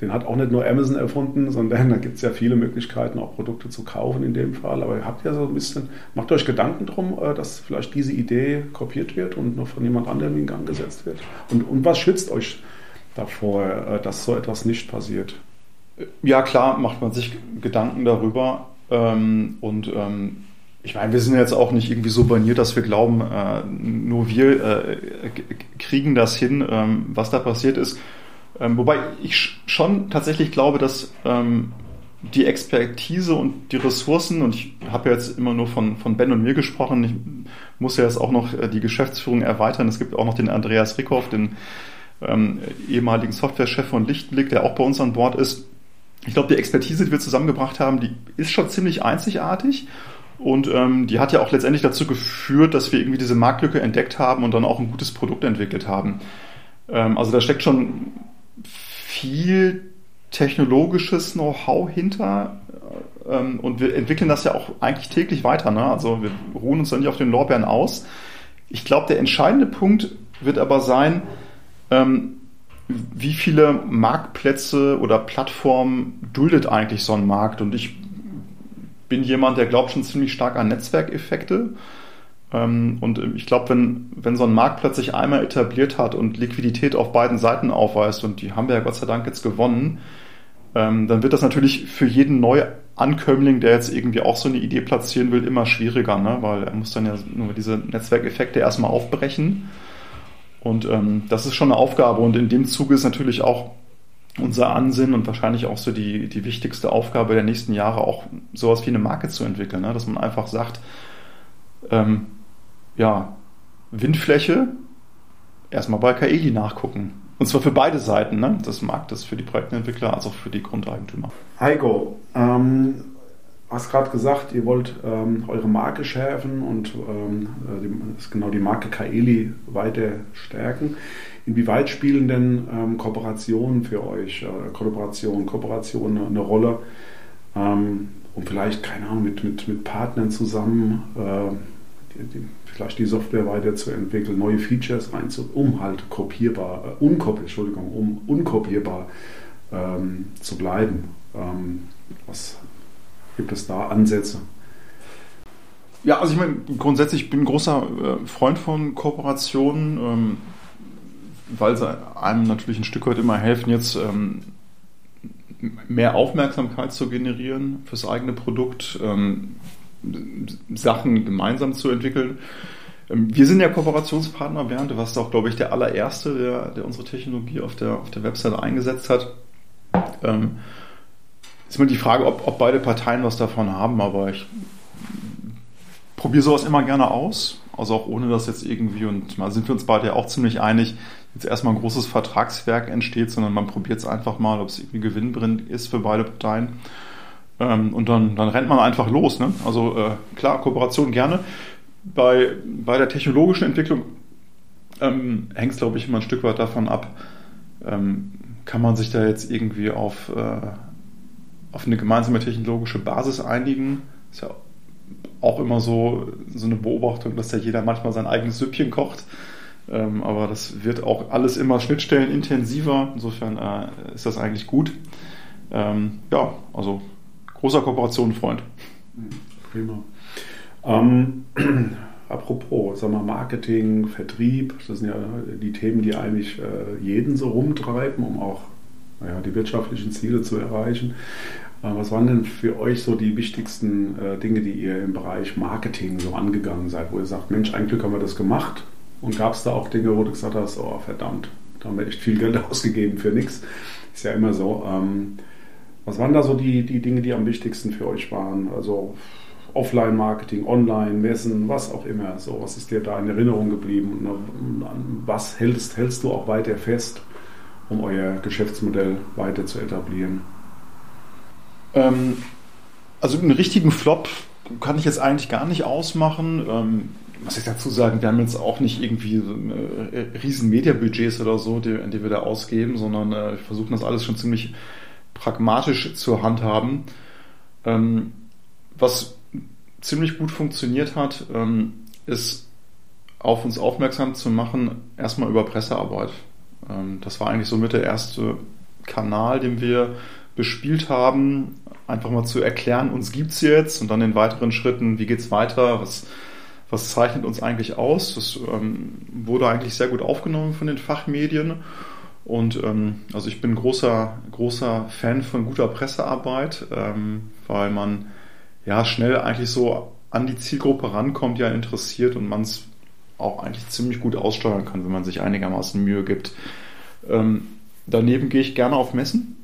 den hat auch nicht nur Amazon erfunden, sondern da gibt es ja viele Möglichkeiten, auch Produkte zu kaufen in dem Fall. Aber ihr habt ja so ein bisschen, macht euch Gedanken drum, äh, dass vielleicht diese Idee kopiert wird und noch von jemand anderem in Gang gesetzt wird. Und, und was schützt euch davor, äh, dass so etwas nicht passiert? Ja, klar, macht man sich Gedanken darüber. Ähm, und ähm, ich meine, wir sind jetzt auch nicht irgendwie so baniert, dass wir glauben, äh, nur wir kriegen das hin, ähm, was da passiert ist ähm, wobei ich schon tatsächlich glaube, dass ähm, die Expertise und die Ressourcen, und ich habe ja jetzt immer nur von, von Ben und mir gesprochen, ich muss ja jetzt auch noch äh, die Geschäftsführung erweitern. Es gibt auch noch den Andreas Rickhoff, den ähm, ehemaligen Softwarechef von Lichtblick, der auch bei uns an Bord ist. Ich glaube, die Expertise, die wir zusammengebracht haben, die ist schon ziemlich einzigartig. Und ähm, die hat ja auch letztendlich dazu geführt, dass wir irgendwie diese Marktlücke entdeckt haben und dann auch ein gutes Produkt entwickelt haben. Ähm, also da steckt schon viel technologisches Know-how hinter ähm, und wir entwickeln das ja auch eigentlich täglich weiter. Ne? Also wir ruhen uns da nicht auf den Lorbeeren aus. Ich glaube, der entscheidende Punkt wird aber sein, ähm, wie viele Marktplätze oder Plattformen duldet eigentlich so ein Markt? Und ich bin jemand, der glaubt schon ziemlich stark an Netzwerkeffekte. Ähm, und ich glaube, wenn, wenn so ein Marktplatz sich einmal etabliert hat und Liquidität auf beiden Seiten aufweist, und die haben wir ja Gott sei Dank jetzt gewonnen, ähm, dann wird das natürlich für jeden Neuankömmling, der jetzt irgendwie auch so eine Idee platzieren will, immer schwieriger, ne? weil er muss dann ja nur diese Netzwerkeffekte erstmal aufbrechen. Und ähm, das ist schon eine Aufgabe. Und in dem Zuge ist natürlich auch unser Ansinnen und wahrscheinlich auch so die, die wichtigste Aufgabe der nächsten Jahre, auch sowas wie eine Marke zu entwickeln, ne? dass man einfach sagt, ähm, ja, Windfläche, erstmal bei Kaeli nachgucken. Und zwar für beide Seiten ne, des Marktes, für die Projektentwickler als auch für die Grundeigentümer. Heiko, ähm, hast gerade gesagt, ihr wollt ähm, eure Marke schärfen und ähm, die, genau die Marke Kaeli weiter stärken. Inwieweit spielen denn ähm, Kooperationen für euch, äh, Kollaboration, Kooperation eine, Rolle? Ähm, und vielleicht, keine Ahnung, mit, mit, mit Partnern zusammen äh, die, vielleicht die Software weiterzuentwickeln, neue Features reinzu, um halt kopierbar, äh, unkop Entschuldigung, um unkopierbar ähm, zu bleiben. Ähm, was Gibt es da Ansätze? Ja, also ich meine, grundsätzlich bin ich ein großer äh, Freund von Kooperationen, ähm, weil sie einem natürlich ein Stück weit immer helfen, jetzt ähm, mehr Aufmerksamkeit zu generieren fürs eigene Produkt, ähm, Sachen gemeinsam zu entwickeln. Ähm, wir sind ja Kooperationspartner, Bernd, du warst auch, glaube ich, der allererste, der, der unsere Technologie auf der, auf der Webseite eingesetzt hat. Ähm, ist immer die Frage, ob, ob beide Parteien was davon haben, aber ich probiere sowas immer gerne aus. Also auch ohne dass jetzt irgendwie, und mal sind wir uns beide ja auch ziemlich einig, jetzt erstmal ein großes Vertragswerk entsteht, sondern man probiert es einfach mal, ob es irgendwie gewinnbringend ist für beide Parteien. Ähm, und dann, dann rennt man einfach los. Ne? Also äh, klar, Kooperation gerne. Bei, bei der technologischen Entwicklung ähm, hängt es, glaube ich, immer ein Stück weit davon ab, ähm, kann man sich da jetzt irgendwie auf, äh, auf eine gemeinsame technologische Basis einigen. Ist ja auch immer so, so eine Beobachtung, dass ja jeder manchmal sein eigenes Süppchen kocht. Ähm, aber das wird auch alles immer Schnittstellen intensiver. Insofern äh, ist das eigentlich gut. Ähm, ja, also großer Kooperationenfreund. Prima. Ähm, apropos, sag mal, Marketing, Vertrieb, das sind ja die Themen, die eigentlich äh, jeden so rumtreiben, um auch naja, die wirtschaftlichen Ziele zu erreichen. Äh, was waren denn für euch so die wichtigsten äh, Dinge, die ihr im Bereich Marketing so angegangen seid, wo ihr sagt, Mensch, ein Glück haben wir das gemacht? Und gab es da auch Dinge, wo du gesagt hast, oh verdammt, da haben wir echt viel Geld ausgegeben für nichts? Ist ja immer so. Ähm, was waren da so die, die Dinge, die am wichtigsten für euch waren? Also Offline-Marketing, Online, Messen, was auch immer. So, was ist dir da in Erinnerung geblieben? Und was hältst, hältst du auch weiter fest, um euer Geschäftsmodell weiter zu etablieren? Ähm, also einen richtigen Flop kann ich jetzt eigentlich gar nicht ausmachen. Ähm, muss ich dazu sagen, wir haben jetzt auch nicht irgendwie äh, riesen Media-Budgets oder so, die, die wir da ausgeben, sondern äh, wir versuchen das alles schon ziemlich pragmatisch zur handhaben. Ähm, was ziemlich gut funktioniert hat, ähm, ist auf uns aufmerksam zu machen, erstmal über Pressearbeit. Ähm, das war eigentlich somit der erste Kanal, den wir bespielt haben, einfach mal zu erklären, uns gibt es jetzt und dann in weiteren Schritten, wie geht es weiter, was, was zeichnet uns eigentlich aus. Das ähm, wurde eigentlich sehr gut aufgenommen von den Fachmedien. Und ähm, also ich bin großer, großer Fan von guter Pressearbeit, ähm, weil man ja schnell eigentlich so an die Zielgruppe rankommt, die einen interessiert und man es auch eigentlich ziemlich gut aussteuern kann, wenn man sich einigermaßen Mühe gibt. Ähm, daneben gehe ich gerne auf Messen.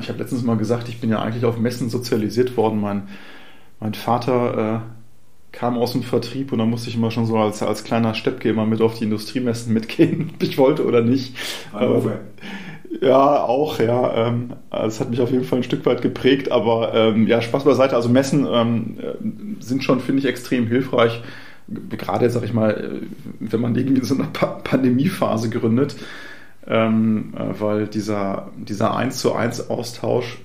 Ich habe letztens mal gesagt, ich bin ja eigentlich auf Messen sozialisiert worden. Mein, mein Vater äh, kam aus dem Vertrieb und da musste ich immer schon so als, als kleiner Steppgeber mit auf die Industriemessen mitgehen, ob ich wollte oder nicht. Hannover. Äh, ja, auch, ja. Ähm, es hat mich auf jeden Fall ein Stück weit geprägt, aber ähm, ja, Spaß beiseite. Also Messen ähm, äh, sind schon, finde ich, extrem hilfreich. Gerade, sag ich mal, äh, wenn man irgendwie so eine pa Pandemiephase gründet, ähm, äh, weil dieser, dieser 1 zu 1 Austausch,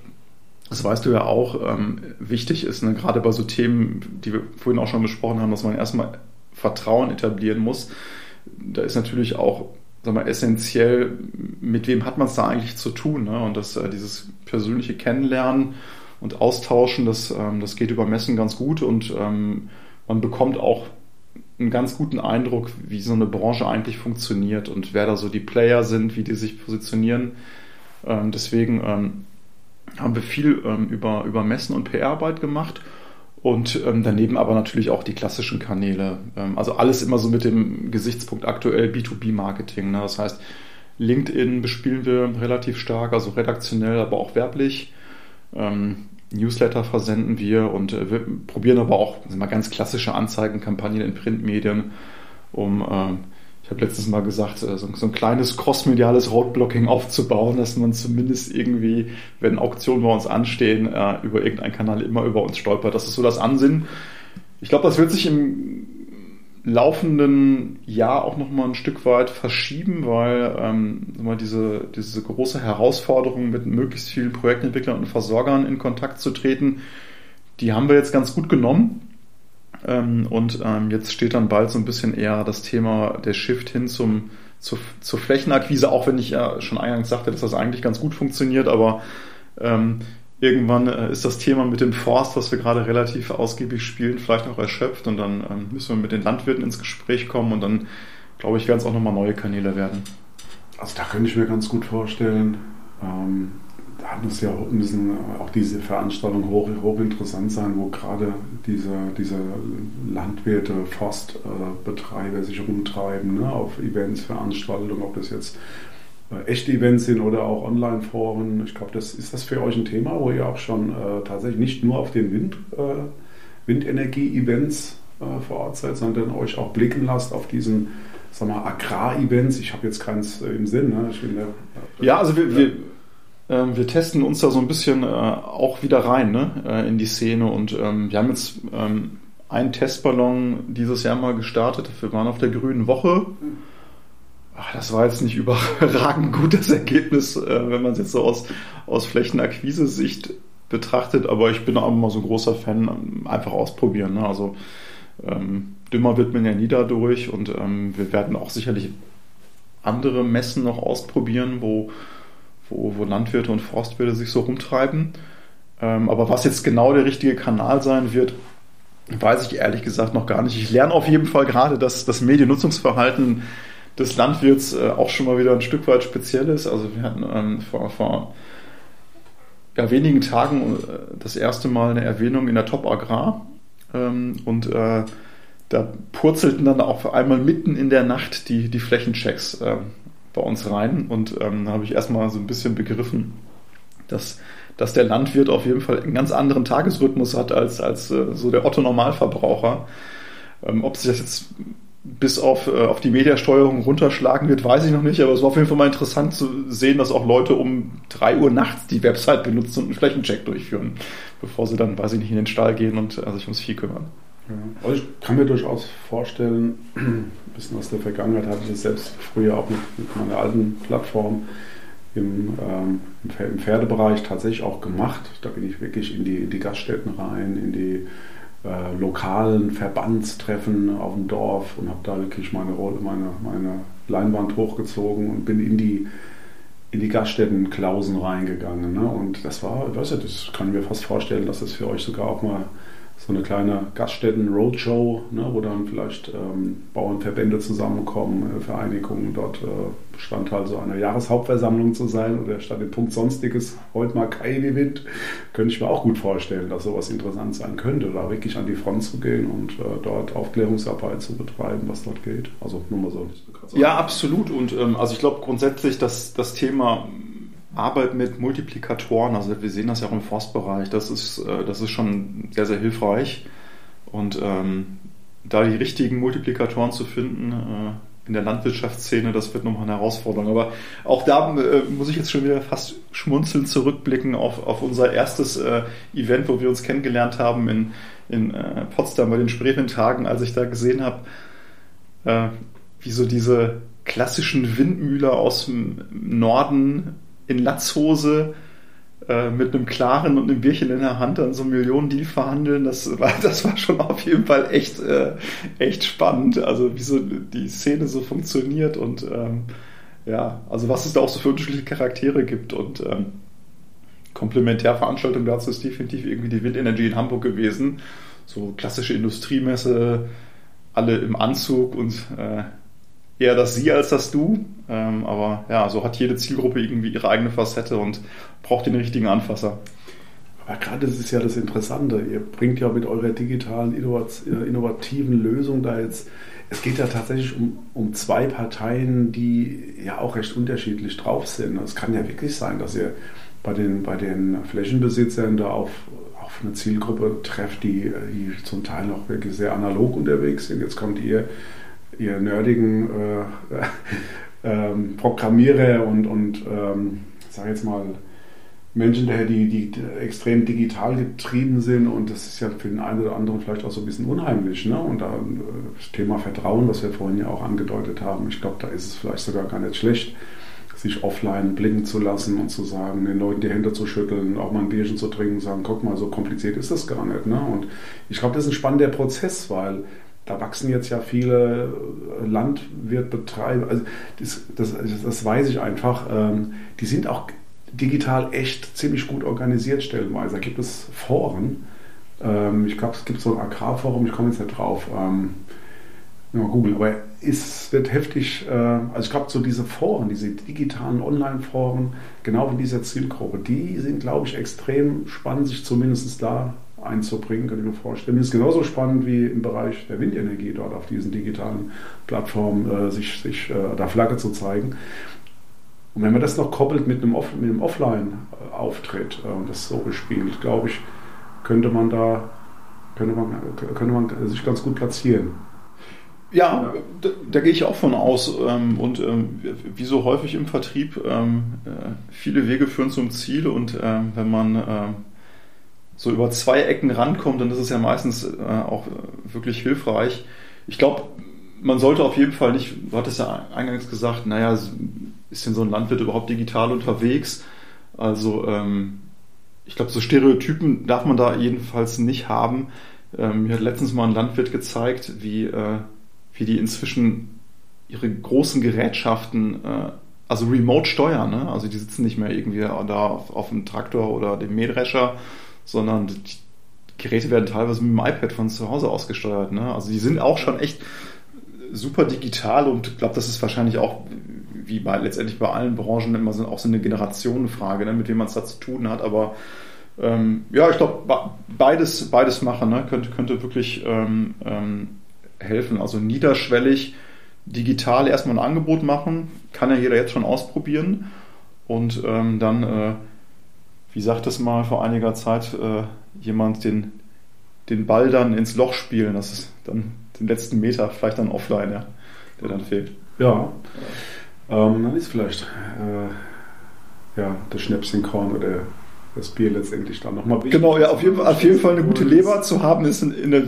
das weißt du ja auch, ähm, wichtig ist, ne? gerade bei so Themen, die wir vorhin auch schon besprochen haben, dass man erstmal Vertrauen etablieren muss. Da ist natürlich auch sag mal, essentiell, mit wem hat man es da eigentlich zu tun? Ne? Und das, äh, dieses persönliche Kennenlernen und Austauschen, das, ähm, das geht über Messen ganz gut und ähm, man bekommt auch einen ganz guten Eindruck, wie so eine Branche eigentlich funktioniert und wer da so die Player sind, wie die sich positionieren. Ähm, deswegen ähm, haben wir viel ähm, über, über Messen und PR-Arbeit gemacht und ähm, daneben aber natürlich auch die klassischen Kanäle. Ähm, also alles immer so mit dem Gesichtspunkt aktuell B2B-Marketing. Ne? Das heißt, LinkedIn bespielen wir relativ stark, also redaktionell, aber auch werblich. Ähm, Newsletter versenden wir und äh, wir probieren aber auch mal ganz klassische Anzeigenkampagnen in Printmedien, um, äh, ich habe letztens mal gesagt, äh, so, ein kleines crossmediales Roadblocking aufzubauen, dass man zumindest irgendwie, wenn Auktionen bei uns anstehen, äh, über irgendeinen Kanal immer über uns stolpert. Das ist so das Ansinnen. Ich glaube, das wird sich im laufenden Jahr auch noch mal ein Stück weit verschieben, weil ähm, mal diese, diese große Herausforderung mit möglichst vielen Projektentwicklern und Versorgern in Kontakt zu treten, die haben wir jetzt ganz gut genommen. Ähm, und ähm, jetzt steht dann bald so ein bisschen eher das Thema der Shift hin zum, zur, zur Flächenakquise, auch wenn ich ja schon eingangs sagte, dass das eigentlich ganz gut funktioniert, aber ähm, irgendwann äh, ist das Thema mit dem Forst, was wir gerade relativ ausgiebig spielen, vielleicht auch erschöpft und dann ähm, müssen wir mit den Landwirten ins Gespräch kommen und dann, glaube ich, werden es auch nochmal neue Kanäle werden. Also da könnte ich mir ganz gut vorstellen, ähm, muss ja müssen auch diese Veranstaltungen hoch, hochinteressant sein, wo gerade diese, diese Landwirte, Forstbetreiber sich rumtreiben, ne, auf Events, Veranstaltungen, ob das jetzt äh, echte Events sind oder auch Online-Foren. Ich glaube, das ist das für euch ein Thema, wo ihr auch schon äh, tatsächlich nicht nur auf den Wind, äh, Windenergie-Events äh, vor Ort seid, sondern euch auch blicken lasst auf diesen sag mal, Agrar-Events. Ich habe jetzt keins äh, im Sinn. Ne? Der, ja, also wir, wir, ähm, wir, testen uns da so ein bisschen äh, auch wieder rein ne? in die Szene und ähm, wir haben jetzt ähm, einen Testballon dieses Jahr mal gestartet. Wir waren auf der Grünen Woche. Ach, das war jetzt nicht überragend gut, das Ergebnis, äh, wenn man es jetzt so aus, aus Flächenakquise-Sicht betrachtet, aber ich bin auch immer so ein großer Fan, ähm, einfach ausprobieren. Ne? Also ähm, dümmer wird man ja nie dadurch und ähm, wir werden auch sicherlich andere Messen noch ausprobieren, wo, wo, wo Landwirte und Forstwirte sich so rumtreiben. Ähm, aber was jetzt genau der richtige Kanal sein wird, weiß ich ehrlich gesagt noch gar nicht. Ich lerne auf jeden Fall gerade, dass das Mediennutzungsverhalten des Landwirts äh, auch schon mal wieder ein Stück weit speziell ist. Also wir hatten ähm, vor, vor ja, wenigen Tagen äh, das erste Mal eine Erwähnung in der Top Agrar ähm, und äh, da purzelten dann auch einmal mitten in der Nacht die, die Flächenchecks äh, bei uns rein und ähm, habe ich erstmal so ein bisschen begriffen, dass, dass der Landwirt auf jeden Fall einen ganz anderen Tagesrhythmus hat als, als äh, so der Otto Normalverbraucher. Ähm, ob sich das jetzt bis auf, äh, auf die Mediasteuerung runterschlagen wird, weiß ich noch nicht, aber es war auf jeden Fall mal interessant zu sehen, dass auch Leute um 3 Uhr nachts die Website benutzen und einen Flächencheck durchführen, bevor sie dann, weiß ich nicht, in den Stall gehen und äh, sich ums Vieh kümmern. Ja. Also ich kann mir durchaus vorstellen, bisschen aus der Vergangenheit hatte ich das selbst früher auch mit, mit meiner alten Plattform im, ähm, im Pferdebereich tatsächlich auch gemacht. Da bin ich wirklich in die, in die Gaststätten rein, in die äh, lokalen Verbandstreffen auf dem Dorf und habe da wirklich meine Rolle, meine, meine Leinwand hochgezogen und bin in die, in die Gaststätten-Klausen reingegangen. Ne? Und das war, weißt du, das kann ich mir fast vorstellen, dass das für euch sogar auch mal so eine kleine Gaststätten-Roadshow, ne, wo dann vielleicht ähm, Bauernverbände zusammenkommen, äh, Vereinigungen dort äh, Bestandteil so einer Jahreshauptversammlung zu sein oder statt dem Punkt Sonstiges heute mal kein Event, könnte ich mir auch gut vorstellen, dass sowas interessant sein könnte, da wirklich an die Front zu gehen und äh, dort Aufklärungsarbeit zu betreiben, was dort geht. Also nur mal so. Ja, absolut. Und ähm, also ich glaube grundsätzlich, dass das Thema Arbeit mit Multiplikatoren, also wir sehen das ja auch im Forstbereich, das ist, äh, das ist schon sehr, sehr hilfreich. Und ähm, da die richtigen Multiplikatoren zu finden äh, in der Landwirtschaftsszene, das wird nochmal eine Herausforderung. Aber auch da äh, muss ich jetzt schon wieder fast schmunzelnd zurückblicken auf, auf unser erstes äh, Event, wo wir uns kennengelernt haben in, in äh, Potsdam bei den späten Tagen, als ich da gesehen habe, äh, wie so diese klassischen Windmühler aus dem Norden in Latzhose äh, mit einem klaren und einem Bierchen in der Hand dann so Millionen-Deal verhandeln, das war, das war schon auf jeden Fall echt, äh, echt spannend. Also wie so die Szene so funktioniert und ähm, ja, also was es da auch so für unterschiedliche Charaktere gibt und ähm, Komplementärveranstaltung dazu ist definitiv irgendwie die Windenergie in Hamburg gewesen. So klassische Industriemesse, alle im Anzug und äh, eher das Sie als das Du. Ähm, aber ja, so hat jede Zielgruppe irgendwie ihre eigene Facette und braucht den richtigen Anfasser. Aber gerade das ist ja das Interessante. Ihr bringt ja mit eurer digitalen, äh, innovativen Lösung da jetzt, es geht ja tatsächlich um, um zwei Parteien, die ja auch recht unterschiedlich drauf sind. Es kann ja wirklich sein, dass ihr bei den, bei den Flächenbesitzern da auf, auf eine Zielgruppe trefft, die, die zum Teil noch wirklich sehr analog unterwegs sind. Jetzt kommt ihr ihr nerdigen äh, ähm, Programmierer und, und ähm, sage jetzt mal, Menschen, die, die extrem digital getrieben sind und das ist ja für den einen oder anderen vielleicht auch so ein bisschen unheimlich. Ne? Und da, äh, das Thema Vertrauen, was wir vorhin ja auch angedeutet haben, ich glaube, da ist es vielleicht sogar gar nicht schlecht, sich offline blicken zu lassen und zu sagen, den Leuten die Hände zu schütteln, auch mal ein Bierchen zu trinken, sagen, guck mal, so kompliziert ist das gar nicht. Ne? Und ich glaube, das ist ein spannender Prozess, weil da wachsen jetzt ja viele Landwirtbetreiber, also das, das, das weiß ich einfach, ähm, die sind auch digital echt ziemlich gut organisiert stellenweise. Da gibt es Foren. Ähm, ich glaube, es gibt so ein Agrarforum, ich komme jetzt nicht drauf. Ähm, ja, Google, aber es wird heftig, äh, also ich glaube, so diese Foren, diese digitalen Online-Foren, genau in dieser Zielgruppe, die sind, glaube ich, extrem spannend, sich zumindest da einzubringen, könnte ich mir vorstellen. Mir ist genauso spannend wie im Bereich der Windenergie dort auf diesen digitalen Plattformen äh, sich, sich äh, da Flagge zu zeigen. Und wenn man das noch koppelt mit einem, Off einem Offline-Auftritt äh, und das so gespielt, glaube ich, könnte man da könnte man, könnte man sich ganz gut platzieren. Ja, da, da, gehe ich auch von aus. Ähm, und ähm, wie so häufig im Vertrieb, ähm, äh, viele Wege führen zum Ziel. Und wenn man so über zwei Ecken rankommt, dann ist es ja meistens äh, auch wirklich hilfreich. Ich glaube, man sollte auf jeden Fall nicht, du hattest ja eingangs gesagt, naja, ist denn so ein Landwirt überhaupt digital unterwegs? Also ähm, ich glaube, so Stereotypen darf man da jedenfalls nicht haben. mir hat letztens mal ein Landwirt gezeigt, wie äh, wie die inzwischen ihre großen Gerätschaften, äh, also remote steuern. Ne? Also die sitzen nicht mehr irgendwie da auf, auf dem Traktor oder dem Mähdrescher, sondern die Geräte werden teilweise mit dem iPad von zu Hause ausgesteuert. Ne? Also die sind auch schon echt super digital und ich glaube, das ist wahrscheinlich auch wie bei letztendlich bei allen Branchen immer so, auch so eine Generationenfrage, ne, mit wem man es da zu tun hat. Aber ähm, ja, ich glaube, beides, beides machen ne, könnte, könnte wirklich ähm, ähm, helfen. Also niederschwellig digital erstmal ein Angebot machen, kann ja jeder jetzt schon ausprobieren und ähm, dann, äh, wie sagt es mal vor einiger Zeit, äh, jemand den, den Ball dann ins Loch spielen. Das ist dann den letzten Meter, vielleicht dann offline, ja, der dann fehlt. Ja, ähm, dann ist vielleicht äh, ja, das Schnäpschenkorn oder das Bier letztendlich dann nochmal wichtig. Genau, ja, auf jeden, Fall, auf jeden Fall eine gute Leber zu haben, ist in, in der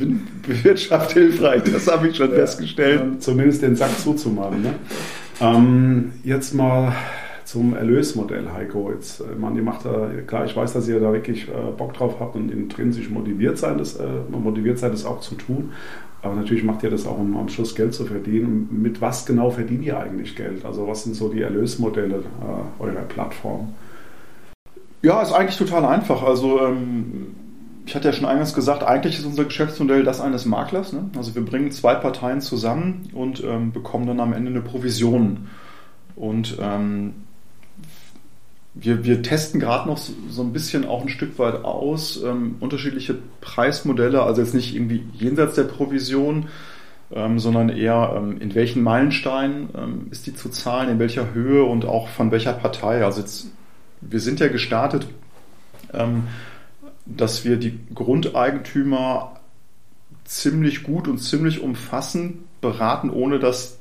Wirtschaft hilfreich. Das habe ich schon ja, festgestellt. Zumindest den Sack zuzumachen. Ne? Ähm, jetzt mal zum Erlösmodell, Heiko. Jetzt, äh, man, ihr macht da, klar, ich weiß, dass ihr da wirklich äh, Bock drauf habt und intrinsisch motiviert seid, das, äh, motiviert seid, das auch zu tun. Aber natürlich macht ihr das auch, um am Schluss Geld zu verdienen. Mit was genau verdient ihr eigentlich Geld? Also was sind so die Erlösmodelle äh, eurer Plattform? Ja, ist eigentlich total einfach. Also ähm, ich hatte ja schon eingangs gesagt, eigentlich ist unser Geschäftsmodell das eines Maklers. Ne? Also wir bringen zwei Parteien zusammen und ähm, bekommen dann am Ende eine Provision. Und ähm, wir, wir testen gerade noch so, so, ein bisschen auch ein Stück weit aus, ähm, unterschiedliche Preismodelle, also jetzt nicht irgendwie jenseits der Provision, ähm, sondern eher ähm, in welchen Meilensteinen ähm, ist die zu zahlen, in welcher Höhe und auch von welcher Partei. Also jetzt wir sind ja gestartet, ähm, dass wir die Grundeigentümer ziemlich gut und ziemlich umfassend beraten, ohne dass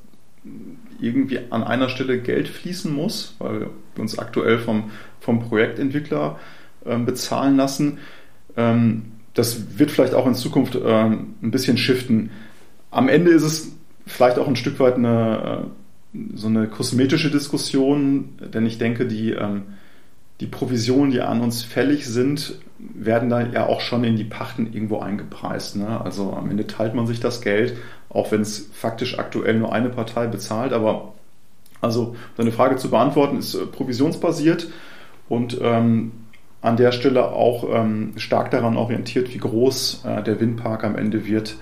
irgendwie an einer Stelle Geld fließen muss, weil uns aktuell vom, vom Projektentwickler ähm, bezahlen lassen. Ähm, das wird vielleicht auch in Zukunft ähm, ein bisschen shiften. Am Ende ist es vielleicht auch ein Stück weit eine, äh, so eine kosmetische Diskussion, denn ich denke, die, ähm, die Provisionen, die an uns fällig sind, werden da ja auch schon in die Pachten irgendwo eingepreist. Ne? Also am Ende teilt man sich das Geld, auch wenn es faktisch aktuell nur eine Partei bezahlt. Aber also deine Frage zu beantworten ist äh, provisionsbasiert und ähm, an der Stelle auch ähm, stark daran orientiert, wie groß äh, der Windpark am Ende wird,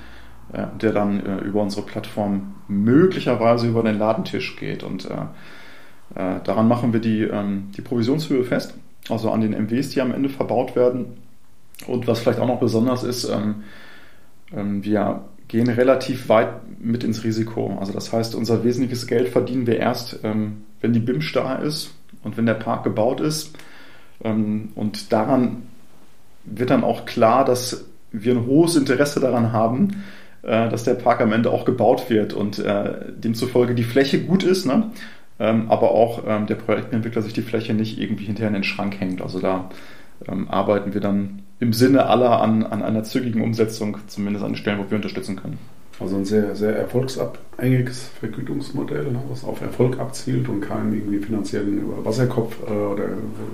äh, der dann äh, über unsere Plattform möglicherweise über den Ladentisch geht. Und äh, daran machen wir die, ähm, die Provisionshöhe fest, also an den MWs, die am Ende verbaut werden. Und was vielleicht auch noch besonders ist, ähm, ähm, wir gehen relativ weit mit ins Risiko. Also das heißt, unser wesentliches Geld verdienen wir erst, ähm, wenn die BIM starr ist und wenn der Park gebaut ist. Ähm, und daran wird dann auch klar, dass wir ein hohes Interesse daran haben, äh, dass der Park am Ende auch gebaut wird und äh, demzufolge die Fläche gut ist. Ne? ähm, aber auch ähm, der Projektentwickler sich die Fläche nicht irgendwie hinterher in den Schrank hängt. Also da ähm, arbeiten wir dann im Sinne aller an, an einer zügigen Umsetzung, zumindest an Stellen, wo wir unterstützen können. Also ein sehr, sehr erfolgsabhängiges Vergütungsmodell, ne, was auf Erfolg abzielt und keinen irgendwie finanziellen Wasserkopf äh, oder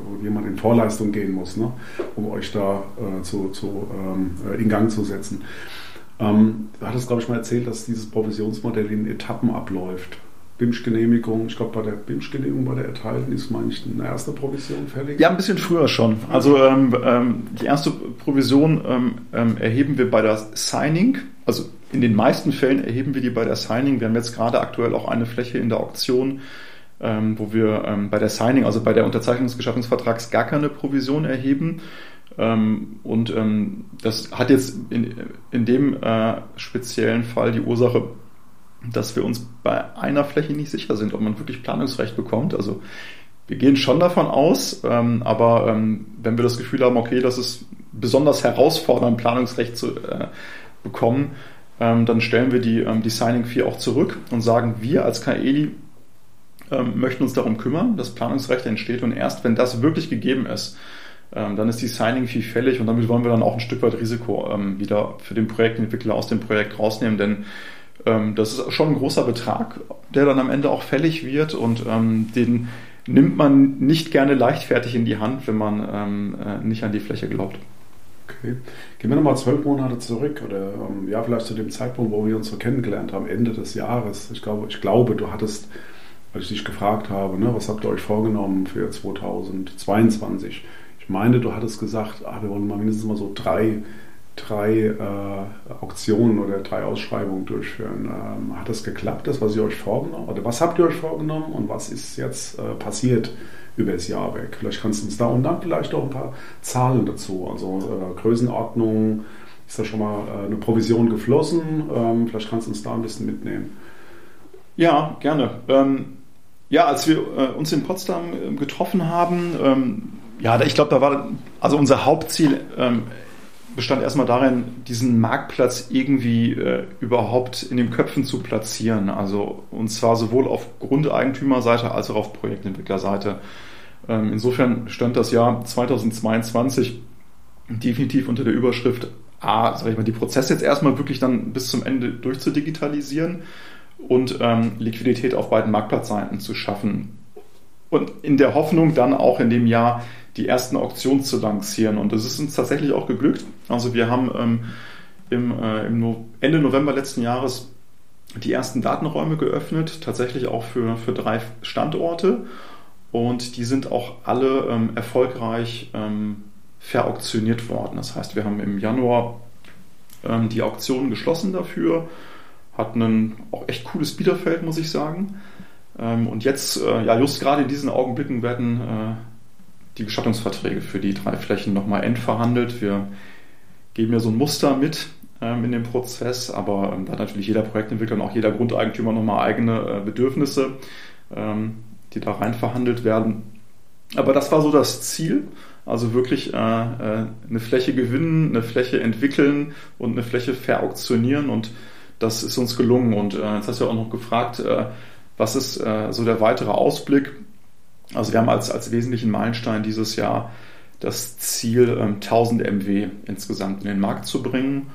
wo jemand in Vorleistung gehen muss, ne, um euch da äh, zu, zu ähm, äh, in Gang zu setzen. Ähm, du hattest, glaube ich, mal erzählt, dass dieses Provisionsmodell in Etappen abläuft. BIMSCH-Genehmigung, ich glaube bei der BIMSCH-Genehmigung bei der erteilten ist, meine ich, eine erste Provision fällig? Ja, ein bisschen früher schon. Also ähm, ähm, die erste Provision ähm, ähm, erheben wir bei der Signing. Also in den meisten Fällen erheben wir die bei der Signing. Wir haben jetzt gerade aktuell auch eine Fläche in der Auktion, ähm, wo wir ähm, bei der Signing, also bei der Unterzeichnung des Geschaffungsvertrags, gar keine Provision erheben. und das hat jetzt in, in dem äh, speziellen Fall die Ursache, dass wir uns bei einer Fläche nicht sicher sind, ob man wirklich Planungsrecht bekommt. Also wir gehen schon davon aus, ähm, aber ähm, wenn wir das Gefühl haben, okay, das ist besonders herausfordernd, Planungsrecht zu äh, bekommen, ähm, dann stellen wir die, ähm, die Signing Fee auch zurück und sagen, wir als KELI ähm, möchten uns darum kümmern, dass Planungsrecht entsteht und erst wenn das wirklich gegeben ist, ähm, dann ist die Signing Fee fällig und damit wollen wir dann auch ein Stück weit Risiko wieder für den Projektentwickler aus dem Projekt rausnehmen, denn ähm, das ist schon ein großer Betrag, der dann am Ende auch fällig wird und ähm, den nimmt man nicht gerne leichtfertig in die Hand, wenn man ähm, äh, nicht an die Fläche glaubt. Okay. Gehen wir nochmal zwölf Monate zurück oder ähm, ja, vielleicht zu dem Zeitpunkt, wo wir uns so kennengelernt haben, Ende des Jahres. Ich glaube, ich glaube du hattest, als ich dich gefragt habe, ne, was habt ihr euch vorgenommen für 2022? Ich meine, du hattest gesagt, ah, wir wollen mal mindestens mal so drei drei äh, Auktionen oder drei Ausschreibungen durchführen. Ähm, hat das geklappt, das, was ihr euch vorgenommen Oder was habt ihr euch vorgenommen und was ist jetzt äh, passiert über das Jahr weg? Vielleicht kannst du uns da und dann vielleicht auch ein paar Zahlen dazu. Also äh, Größenordnung, ist da schon mal äh, eine Provision geflossen? Ähm, vielleicht kannst du uns da ein bisschen mitnehmen. Ja, gerne. Ähm, ja, als wir äh, uns in Potsdam äh, getroffen haben, ähm, ja, ich glaube, da war also unser Hauptziel ähm, bestand erstmal darin, diesen Marktplatz irgendwie äh, überhaupt in den Köpfen zu platzieren. Also und zwar sowohl auf Grundeigentümerseite als auch auf Projektentwicklerseite. Ähm, insofern stand das Jahr 2022 definitiv unter der Überschrift A, sag ich mal, die Prozesse jetzt erstmal wirklich dann bis zum Ende durchzudigitalisieren und ähm, Liquidität auf beiden Marktplatzseiten zu schaffen. Und in der Hoffnung dann auch in dem Jahr die ersten Auktionen zu lancieren. Und das ist uns tatsächlich auch geglückt. Also wir haben ähm, im, äh, im no Ende November letzten Jahres die ersten Datenräume geöffnet, tatsächlich auch für, für drei Standorte. Und die sind auch alle ähm, erfolgreich ähm, verauktioniert worden. Das heißt, wir haben im Januar ähm, die Auktionen geschlossen dafür, hatten ein auch echt cooles Biederfeld, muss ich sagen. Ähm, und jetzt, äh, ja, just gerade in diesen Augenblicken werden äh, die Gestattungsverträge für die drei Flächen nochmal endverhandelt. Wir geben ja so ein Muster mit ähm, in dem Prozess, aber ähm, da hat natürlich jeder Projektentwickler und auch jeder Grundeigentümer nochmal eigene äh, Bedürfnisse, ähm, die da rein verhandelt werden. Aber das war so das Ziel. Also wirklich äh, äh, eine Fläche gewinnen, eine Fläche entwickeln und eine Fläche verauktionieren. Und das ist uns gelungen. Und äh, jetzt hast du ja auch noch gefragt, äh, was ist äh, so der weitere Ausblick? Also wir haben als, als wesentlichen Meilenstein dieses Jahr das Ziel, ähm, 1000 MW insgesamt in den Markt zu bringen.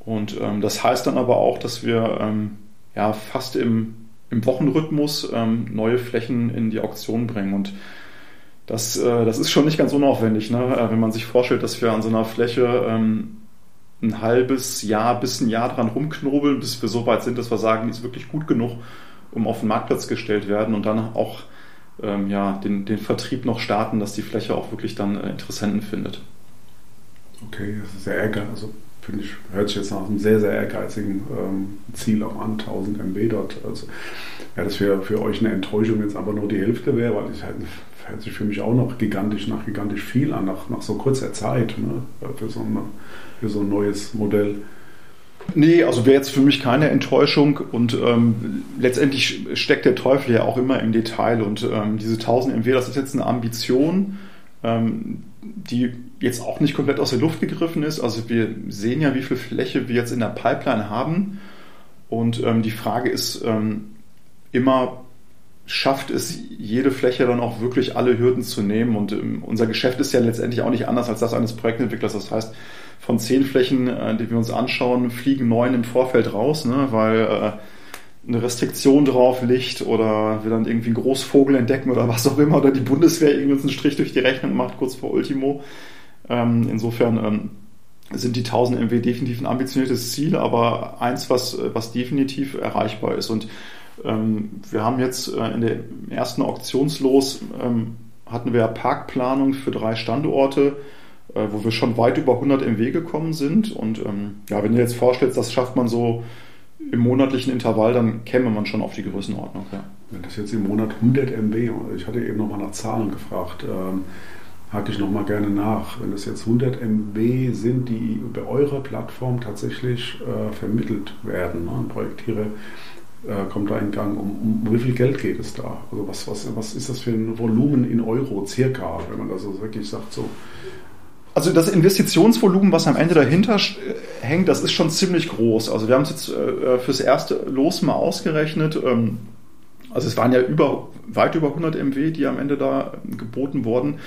Und ähm, das heißt dann aber auch, dass wir ähm, ja, fast im, im Wochenrhythmus ähm, neue Flächen in die Auktion bringen. Und das, äh, das ist schon nicht ganz unaufwendig, ne? Äh, wenn man sich vorstellt, dass wir an so einer Fläche ähm, ein halbes Jahr bis ein Jahr dran rumknobeln, bis wir so weit sind, dass wir sagen, die ist wirklich gut genug, um auf den Marktplatz gestellt werden und dann auch ähm, ja, den, den Vertrieb noch starten, dass die Fläche auch wirklich dann äh, Interessenten findet. Okay, das ist sehr ehrgeizig. Also finde ich, hört sich jetzt nach einem sehr, sehr ehrgeizigen ähm, Ziel auch an, 1000 MB dort. Also ja, das wäre für euch eine Enttäuschung, jetzt aber nur die Hälfte wäre, weil es halt, hört sich für mich auch noch gigantisch nach gigantisch viel an, nach, nach so kurzer Zeit ne, für, so eine, für so ein neues Modell. Nee, also wäre jetzt für mich keine Enttäuschung und ähm, letztendlich steckt der Teufel ja auch immer im Detail und ähm, diese 1000 MW, das ist jetzt eine Ambition, ähm, die jetzt auch nicht komplett aus der Luft gegriffen ist. Also wir sehen ja, wie viel Fläche wir jetzt in der Pipeline haben und ähm, die Frage ist ähm, immer, schafft es jede Fläche dann auch wirklich alle Hürden zu nehmen und ähm, unser Geschäft ist ja letztendlich auch nicht anders als das eines Projektentwicklers. Das heißt, von zehn Flächen, äh, die wir uns anschauen, fliegen neun im Vorfeld raus, ne, weil äh, eine Restriktion drauf liegt oder wir dann irgendwie einen Großvogel entdecken oder was auch immer oder die Bundeswehr irgendwie uns einen Strich durch die Rechnung macht, kurz vor Ultimo. Ähm, insofern ähm, sind die 1000 MW definitiv ein ambitioniertes Ziel, aber eins, was, was definitiv erreichbar ist. Und Ähm, wir haben jetzt äh, in der ersten Auktionslos ähm, hatten wir Parkplanung für drei Standorte, äh, wo wir schon weit über 100 MW gekommen sind. Und ähm, ja, wenn du jetzt vorstellst, das schafft man so im monatlichen Intervall, dann käme man schon auf die Größenordnung. Ja. Wenn das jetzt im Monat 100 MW, ich hatte eben nochmal nach Zahlen gefragt, ähm, hake ich nochmal gerne nach. Wenn das jetzt 100 MW sind, die über eure Plattform tatsächlich äh, vermittelt werden, ne? Projektiere äh, kommt da in Gang. Um, um, wie viel Geld geht es da? Also was, was, was ist das für ein Volumen in Euro circa, wenn man das so wirklich sagt so? Also das Investitionsvolumen, was am Ende dahinter äh, hängt, das ist schon ziemlich groß. Also wir haben es jetzt äh, fürs erste Los mal ausgerechnet. Ähm, also es waren ja über, weit über 100 MW, die am Ende da geboten wurden.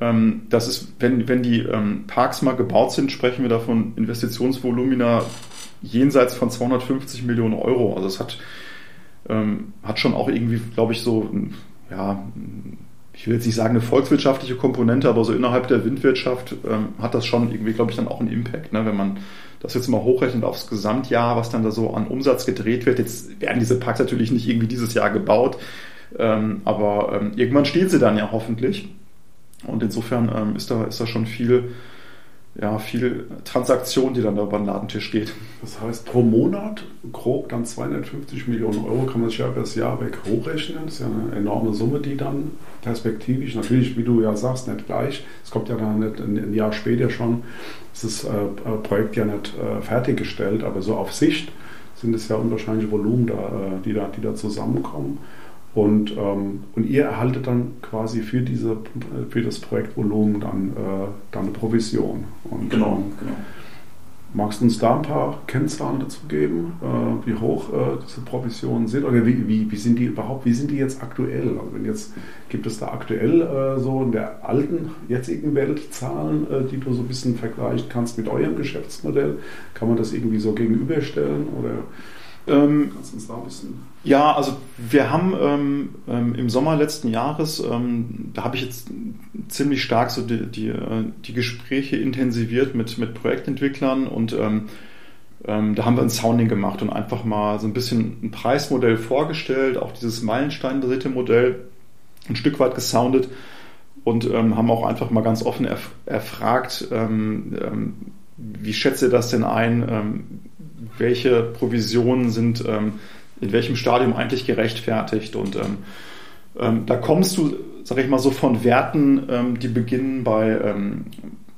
Ähm, das ist, wenn, wenn die ähm, Parks mal gebaut sind, sprechen wir davon Investitionsvolumina jenseits von 250 Millionen Euro. Also es hat, ähm, hat schon auch irgendwie, glaube ich, so, ja, ich will jetzt nicht sagen eine volkswirtschaftliche Komponente, aber so innerhalb der Windwirtschaft ähm, hat das schon irgendwie, glaube ich, dann auch einen Impact. Ne? Wenn man das jetzt mal hochrechnet aufs Gesamtjahr, was dann da so an Umsatz gedreht wird. Jetzt werden diese Parks natürlich nicht irgendwie dieses Jahr gebaut, ähm, aber ähm, irgendwann stehen sie dann ja hoffentlich. Und insofern ähm, ist, da, ist da schon viel, ja, viel Transaktion, die dann da über den Ladentisch geht. Das heißt, pro Monat grob dann 250 Millionen Euro kann man sich ja über das Jahr weg hochrechnen. Das ist ja eine enorme Summe, die dann perspektivisch, natürlich, wie du ja sagst, nicht gleich. Es kommt ja dann nicht ein Jahr später schon, ist das äh, Projekt ja nicht äh, fertiggestellt, aber so auf Sicht sind es ja unwahrscheinliche Volumen, da, äh, die, da, die da zusammenkommen. Und, ähm, und ihr erhaltet dann quasi für, diese, für das Projektvolumen dann, äh, dann eine Provision. Und, genau, ähm, genau. Magst du uns da ein paar Kennzahlen dazu geben, äh, wie hoch äh, diese Provisionen sind oder wie, wie, wie sind die überhaupt, wie sind die jetzt aktuell? Also wenn jetzt gibt es da aktuell äh, so in der alten, jetzigen Welt Zahlen, äh, die du so ein bisschen vergleichen kannst mit eurem Geschäftsmodell? Kann man das irgendwie so gegenüberstellen oder ähm, Kannst du uns da ein bisschen. Ja, also wir haben ähm, ähm, im Sommer letzten Jahres, ähm, da habe ich jetzt ziemlich stark so die, die, äh, die, Gespräche intensiviert mit, mit Projektentwicklern und ähm, ähm, da haben wir ein Sounding gemacht und einfach mal so ein bisschen ein Preismodell vorgestellt, auch dieses Meilenstein-dritte Modell ein Stück weit gesoundet und ähm, haben auch einfach mal ganz offen erf erfragt, wie schätze das denn ein? welche Provisionen sind in welchem Stadium eigentlich gerechtfertigt. Und ähm, ähm, da kommst du, sag ich mal, so von Werten, ähm, die beginnen bei, ähm,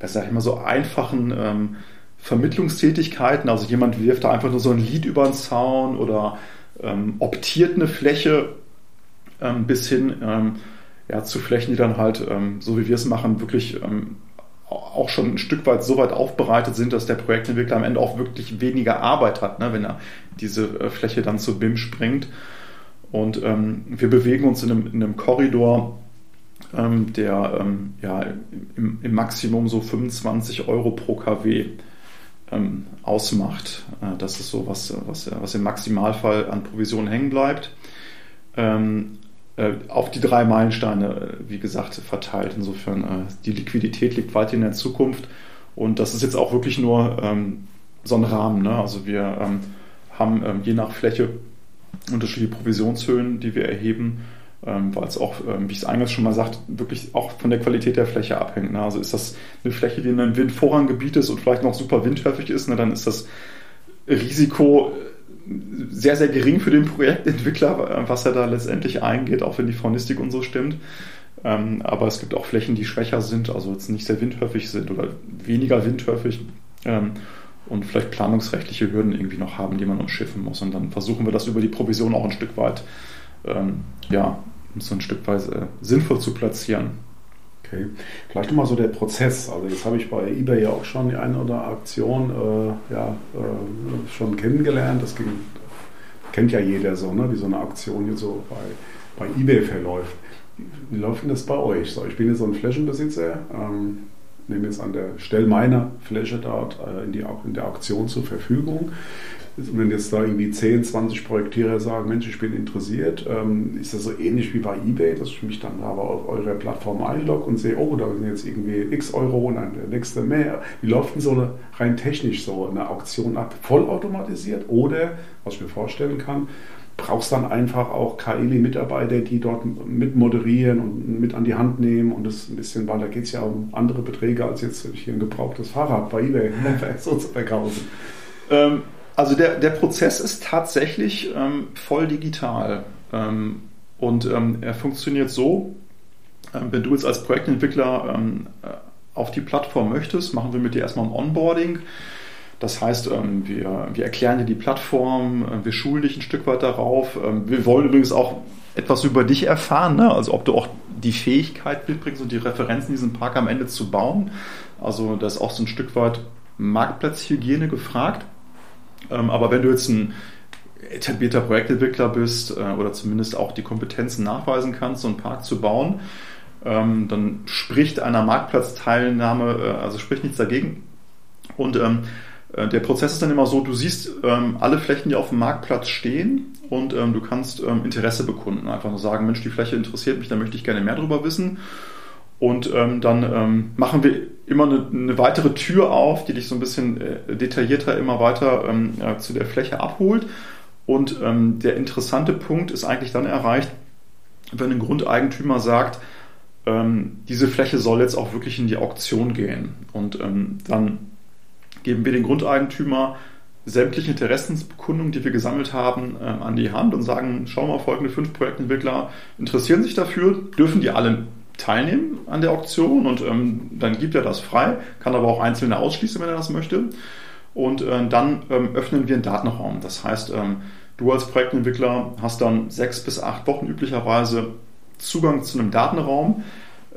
sag ich mal, so einfachen ähm, Vermittlungstätigkeiten. Also jemand wirft da einfach nur so ein Lied über den Zaun oder ähm, optiert eine Fläche ähm, bis hin ja, zu Flächen, die dann halt, so wie wir es machen, wirklich auch schon ein Stück weit so weit aufbereitet sind, dass der Projektentwickler am Ende auch wirklich weniger Arbeit hat, ne, wenn er diese äh, Fläche dann zu BIM springt. Und ähm, wir bewegen uns in einem, in einem Korridor, ähm, der ähm, ja, im, im, Maximum so 25 Euro pro kW ähm, ausmacht. Äh, das ist so, was, was, was im Maximalfall an Provision hängen bleibt. Äh, auf die drei Meilensteine, äh, wie gesagt, verteilt. Insofern, äh, die Liquidität liegt weit in der Zukunft. Und das ist jetzt auch wirklich nur ähm, so ein Rahmen. Ne? Also wir ähm, haben ähm, je nach Fläche unterschiedliche Provisionshöhen, die wir erheben, ähm, weil es auch, ähm, wie ich es eingangs schon mal sagte, wirklich auch von der Qualität der Fläche abhängt. Ne? Also ist das eine Fläche, die in einem Windvorranggebiet ist und vielleicht noch super windhöfig ist, ne? dann ist das Risiko sehr, sehr gering für den Projektentwickler, was er da letztendlich eingeht, auch wenn die Faunistik und so stimmt. Ähm, aber es gibt auch Flächen, die schwächer sind, also jetzt nicht sehr windhöfig sind oder weniger windhöfig ähm, und vielleicht planungsrechtliche Hürden irgendwie noch haben, die man umschiffen muss. Und dann versuchen wir das über die Provision auch ein Stück weit, ähm, ja, so ein Stück weit äh, sinnvoll zu platzieren. Okay. Vielleicht nochmal so der Prozess. Also jetzt habe ich bei eBay ja auch schon die eine oder andere Aktion äh, ja, äh, schon kennengelernt. Das ging, kennt ja jeder so, ne? wie so eine Aktion hier so bei, bei eBay verläuft. Wie läuft denn das bei euch? So, ich bin jetzt so ein Flächenbesitzer, ähm, nehme jetzt an der Stelle meiner Fläche dort äh, in, die, in der Auktion zur Verfügung wenn jetzt da irgendwie 10, 20 Projektierer sagen, Mensch, ich bin interessiert, ähm, ist das so ähnlich wie bei eBay, dass ich mich dann aber auf eure Plattform einlogge und sehe, oh, da sind jetzt irgendwie x Euro und dann der nächste mehr. Wie läuft denn so eine, rein technisch so eine Auktion ab? Vollautomatisiert oder, was ich mir vorstellen kann, brauchst dann einfach auch KI-Mitarbeiter, die dort mit moderieren und mit an die Hand nehmen und das ein bisschen, weil da geht es ja um andere Beträge als jetzt hier ein gebrauchtes Fahrrad bei eBay so zu verkaufen. Ähm, also der, der Prozess ist tatsächlich ähm, voll digital ähm, und ähm, er funktioniert so, ähm, wenn du jetzt als Projektentwickler ähm, äh, auf die Plattform möchtest, machen wir mit dir erstmal ein Onboarding. Das heißt, ähm, wir, wir erklären dir die Plattform, äh, wir schulen dich ein Stück weit darauf. Wir wollen übrigens auch etwas über dich erfahren, ne? also ob du auch die Fähigkeit mitbringst und die Referenzen, diesen Park am Ende zu bauen. Also da ist auch so ein Stück weit Marktplatzhygiene gefragt. Ähm, aber wenn du jetzt ein etablierter Projektentwickler bist äh, oder zumindest auch die Kompetenzen nachweisen kannst, so einen Park zu bauen, dann spricht einer Marktplatzteilnahme, äh, also spricht nichts dagegen. Und ähm, äh, der Prozess ist dann immer so, du siehst ähm, alle Flächen, die auf dem Marktplatz stehen und ähm, du kannst ähm, Interesse bekunden. Einfach nur sagen, Mensch, die Fläche interessiert mich, da möchte ich gerne mehr darüber wissen. Und ähm, dann ähm, machen wir immer eine, eine, weitere Tür auf, die dich so ein bisschen äh, detaillierter immer weiter ähm, ja, zu der Fläche abholt. Und der interessante Punkt ist eigentlich dann erreicht, wenn ein Grundeigentümer sagt, diese Fläche soll jetzt auch wirklich in die Auktion gehen. Und dann geben wir den Grundeigentümer sämtliche Interessensbekundungen, die wir gesammelt haben, äh, an die Hand und sagen, schau mal, folgende fünf Projektentwickler interessieren sich dafür, dürfen die alle teilnehmen an der Auktion und ähm, dann gibt er das frei, kann aber auch Einzelne ausschließen, wenn er das möchte. Und äh, dann ähm, öffnen wir einen Datenraum. Das heißt, ähm, du als Projektentwickler hast dann sechs bis acht Wochen üblicherweise Zugang zu einem Datenraum,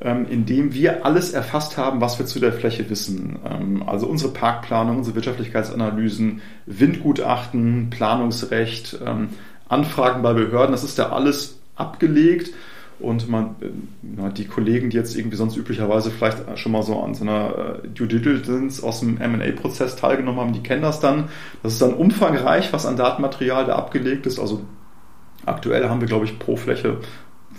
ähm, in dem wir alles erfasst haben, was wir zu der Fläche wissen. Ähm, also unsere Parkplanung, unsere Wirtschaftlichkeitsanalysen, Windgutachten, Planungsrecht, ähm, Anfragen bei Behörden, das ist da alles abgelegt. Und man, äh, die Kollegen, die jetzt irgendwie sonst üblicherweise vielleicht schon mal so an so einer äh, Due Diligence aus dem M&A-Prozess teilgenommen haben, die kennen das dann. Das ist dann umfangreich, was an Datenmaterial da abgelegt ist. Also aktuell haben wir, glaube ich, pro Fläche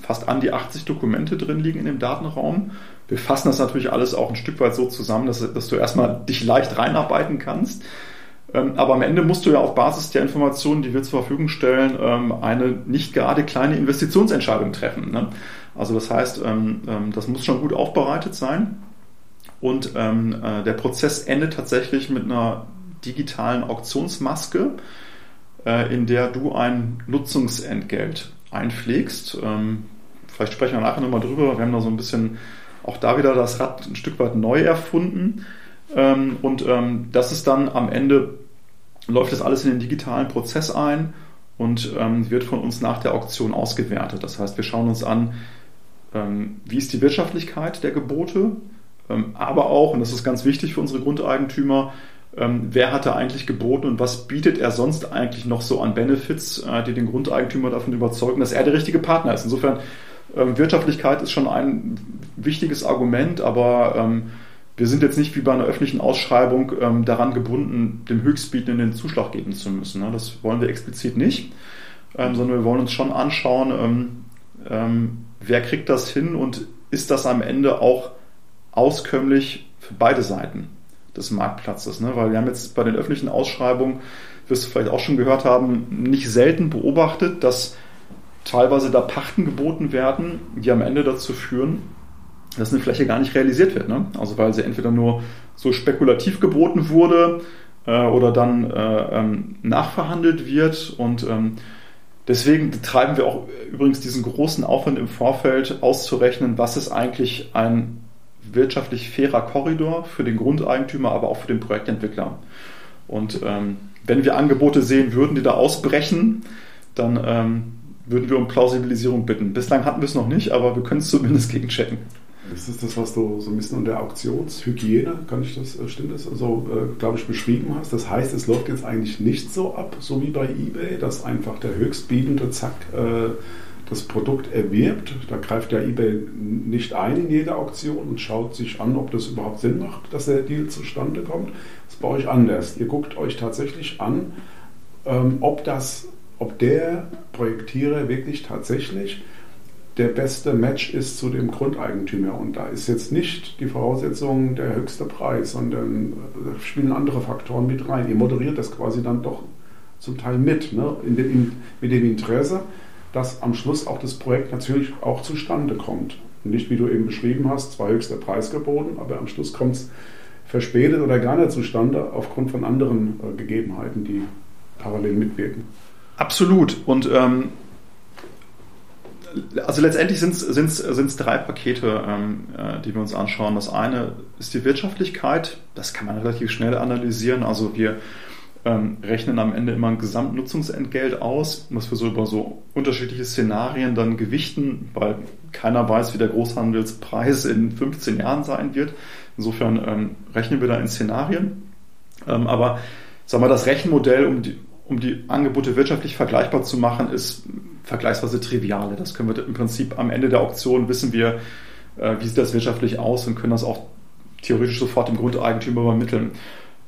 fast an die 80 Dokumente drin liegen in dem Datenraum. Wir fassen das natürlich alles auch ein Stück weit so zusammen, dass, dass du erstmal dich leicht reinarbeiten kannst. Ähm, aber am Ende musst du ja auf Basis der Informationen, die wir zur Verfügung stellen, ähm, eine nicht gerade kleine Investitionsentscheidung treffen. Ne? Also das heißt, ähm, das muss schon gut aufbereitet sein. Und äh, der Prozess endet tatsächlich mit einer digitalen Auktionsmaske, äh, in der du ein Nutzungsentgelt einpflegst. Vielleicht sprechen wir nachher nochmal drüber. Wir haben da so ein bisschen auch da wieder das Rad ein Stück weit neu erfunden. Und das ist dann am Ende, läuft das alles in den digitalen Prozess ein und ähm, wird von uns nach der Auktion ausgewertet. Das heißt, wir schauen uns an, wie ist die Wirtschaftlichkeit der Gebote, aber auch, und das ist ganz wichtig für unsere Grundeigentümer, wer hat da eigentlich geboten und was bietet er sonst eigentlich noch so an Benefits, äh, die den Grundeigentümer davon überzeugen, dass er der richtige Partner ist. Insofern ähm, Wirtschaftlichkeit ist schon ein wichtiges Argument, aber ähm, wir sind jetzt nicht wie bei einer öffentlichen Ausschreibung ähm, daran gebunden, dem Höchstbietenden den Zuschlag geben zu müssen. Ne? Das wollen wir explizit nicht, ähm, sondern wir wollen uns schon anschauen, ähm, ähm, wer kriegt das hin und ist das am Ende auch auskömmlich für beide Seiten des Marktplatzes. Ne? Weil wir haben jetzt bei den öffentlichen Ausschreibungen, wirst du vielleicht auch schon gehört haben, nicht selten beobachtet, dass teilweise da Pachten geboten werden, die am Ende dazu führen, dass eine Fläche gar nicht realisiert wird. Ne? Also weil sie entweder nur so spekulativ geboten wurde äh, oder dann äh, ähm, nachverhandelt wird. Und ähm, deswegen betreiben wir auch übrigens diesen großen Aufwand im Vorfeld auszurechnen, was ist eigentlich ein wirtschaftlich fairer Korridor für den Grundeigentümer, aber auch für den Projektentwickler. Und ähm, wenn wir Angebote sehen würden, die da ausbrechen, dann ähm, würden wir um Plausibilisierung bitten. Bislang hatten wir es noch nicht, aber wir können es zumindest gegenchecken. Ist das das, was du so ein bisschen unter Auktionshygiene, kann ich das, äh, stimmt das, also, äh, glaube ich, beschrieben hast? Das heißt, es läuft jetzt eigentlich nicht so ab, so wie bei eBay, dass einfach der Höchstbietende, zack, äh, das Produkt erwirbt. Da greift ja eBay nicht ein in jede Auktion und schaut sich an, ob das überhaupt Sinn macht, dass der Deal zustande kommt. Das ist bei euch anders. Ihr guckt euch tatsächlich an, ähm, ob das ob der Projektierer wirklich tatsächlich der beste Match ist zu dem Grundeigentümer. Und da ist jetzt nicht die Voraussetzung der höchste Preis, sondern da spielen andere Faktoren mit rein. Ihr moderiert das quasi dann doch zum Teil mit, ne? in dem, mit dem Interesse, dass am Schluss auch das Projekt natürlich auch zustande kommt. Nicht, wie du eben beschrieben hast, zwar höchster Preis geboten, aber am Schluss kommt es verspätet oder gar nicht zustande aufgrund von anderen äh, Gegebenheiten, die parallel mitwirken. Absolut. Und ähm, also letztendlich sind es drei Pakete, ähm, äh, die wir uns anschauen. Das eine ist die Wirtschaftlichkeit. Das kann man relativ schnell analysieren. Also wir ähm, rechnen am Ende immer ein Gesamtnutzungsentgelt aus, was wir so über so unterschiedliche Szenarien dann gewichten, weil keiner weiß, wie der Großhandelspreis in 15 Jahren sein wird. Insofern ähm, rechnen wir da in Szenarien. Ähm, aber sagen wir, das Rechenmodell, um die, um die Angebote wirtschaftlich vergleichbar zu machen, ist vergleichsweise triviale. Das können wir im Prinzip am Ende der Auktion wissen wir, äh, wie sieht das wirtschaftlich aus und können das auch theoretisch sofort dem Grundeigentümer übermitteln.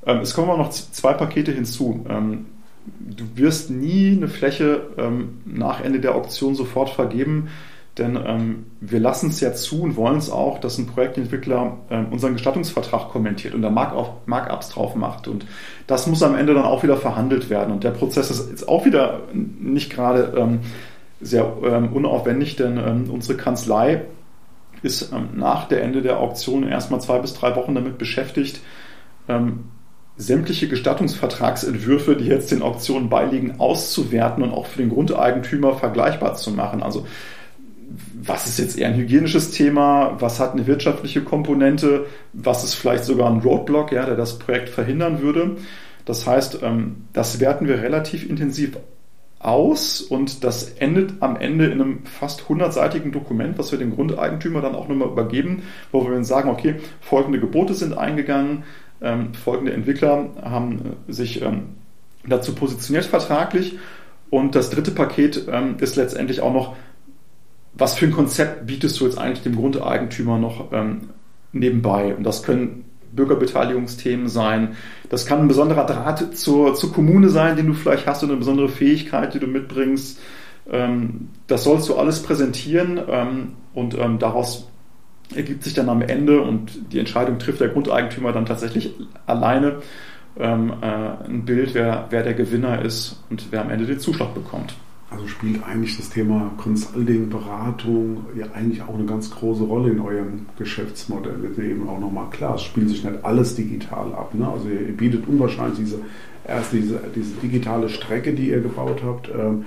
Ähm, es kommen auch noch zwei Pakete hinzu. Ähm, du wirst nie eine Fläche ähm, nach Ende der Auktion sofort vergeben, denn wir lassen es ja zu und wollen es auch, dass ein Projektentwickler unseren Gestattungsvertrag kommentiert und da Markups drauf macht. Und das muss am Ende dann auch wieder verhandelt werden. Und der Prozess ist jetzt auch wieder nicht gerade sehr ähm, unaufwendig, denn ähm, unsere Kanzlei ist ähm, nach der Ende der Auktion erstmal zwei bis drei Wochen damit beschäftigt, sämtliche Gestattungsvertragsentwürfe, die jetzt den Auktionen beiliegen, auszuwerten und auch für den Grundeigentümer vergleichbar zu machen. Also was ist jetzt eher ein hygienisches Thema, was hat eine wirtschaftliche Komponente, was ist vielleicht sogar ein Roadblock, ja, der das Projekt verhindern würde. Das heißt, ähm, das werten wir relativ intensiv aus und das endet am Ende in einem fast hundertseitigen Dokument, was wir dem Grundeigentümer dann auch nochmal übergeben, wo wir dann sagen, okay, folgende Gebote sind eingegangen, ähm, folgende Entwickler haben äh, sich ähm, dazu positioniert vertraglich und das dritte Paket ist letztendlich auch noch was für ein Konzept bietest du jetzt eigentlich dem Grundeigentümer noch ähm, nebenbei? Und das können Bürgerbeteiligungsthemen sein. Das kann ein besonderer Draht zur, zur Kommune sein, den du vielleicht hast oder eine besondere Fähigkeit, die du mitbringst. Ähm, das sollst du alles präsentieren ähm, und ähm, daraus ergibt sich dann am Ende und die Entscheidung trifft der Grundeigentümer dann tatsächlich alleine äh, ein Bild, wer, wer der Gewinner ist und wer am Ende den Zuschlag bekommt. Also spielt eigentlich das Thema Consulting, Beratung ja eigentlich auch eine ganz große Rolle in eurem Geschäftsmodell. Das ist eben auch nochmal klar, es spielt sich nicht alles digital ab. Ne? Also ihr bietet unwahrscheinlich diese, erst diese, diese digitale Strecke, die ihr gebaut habt, ähm,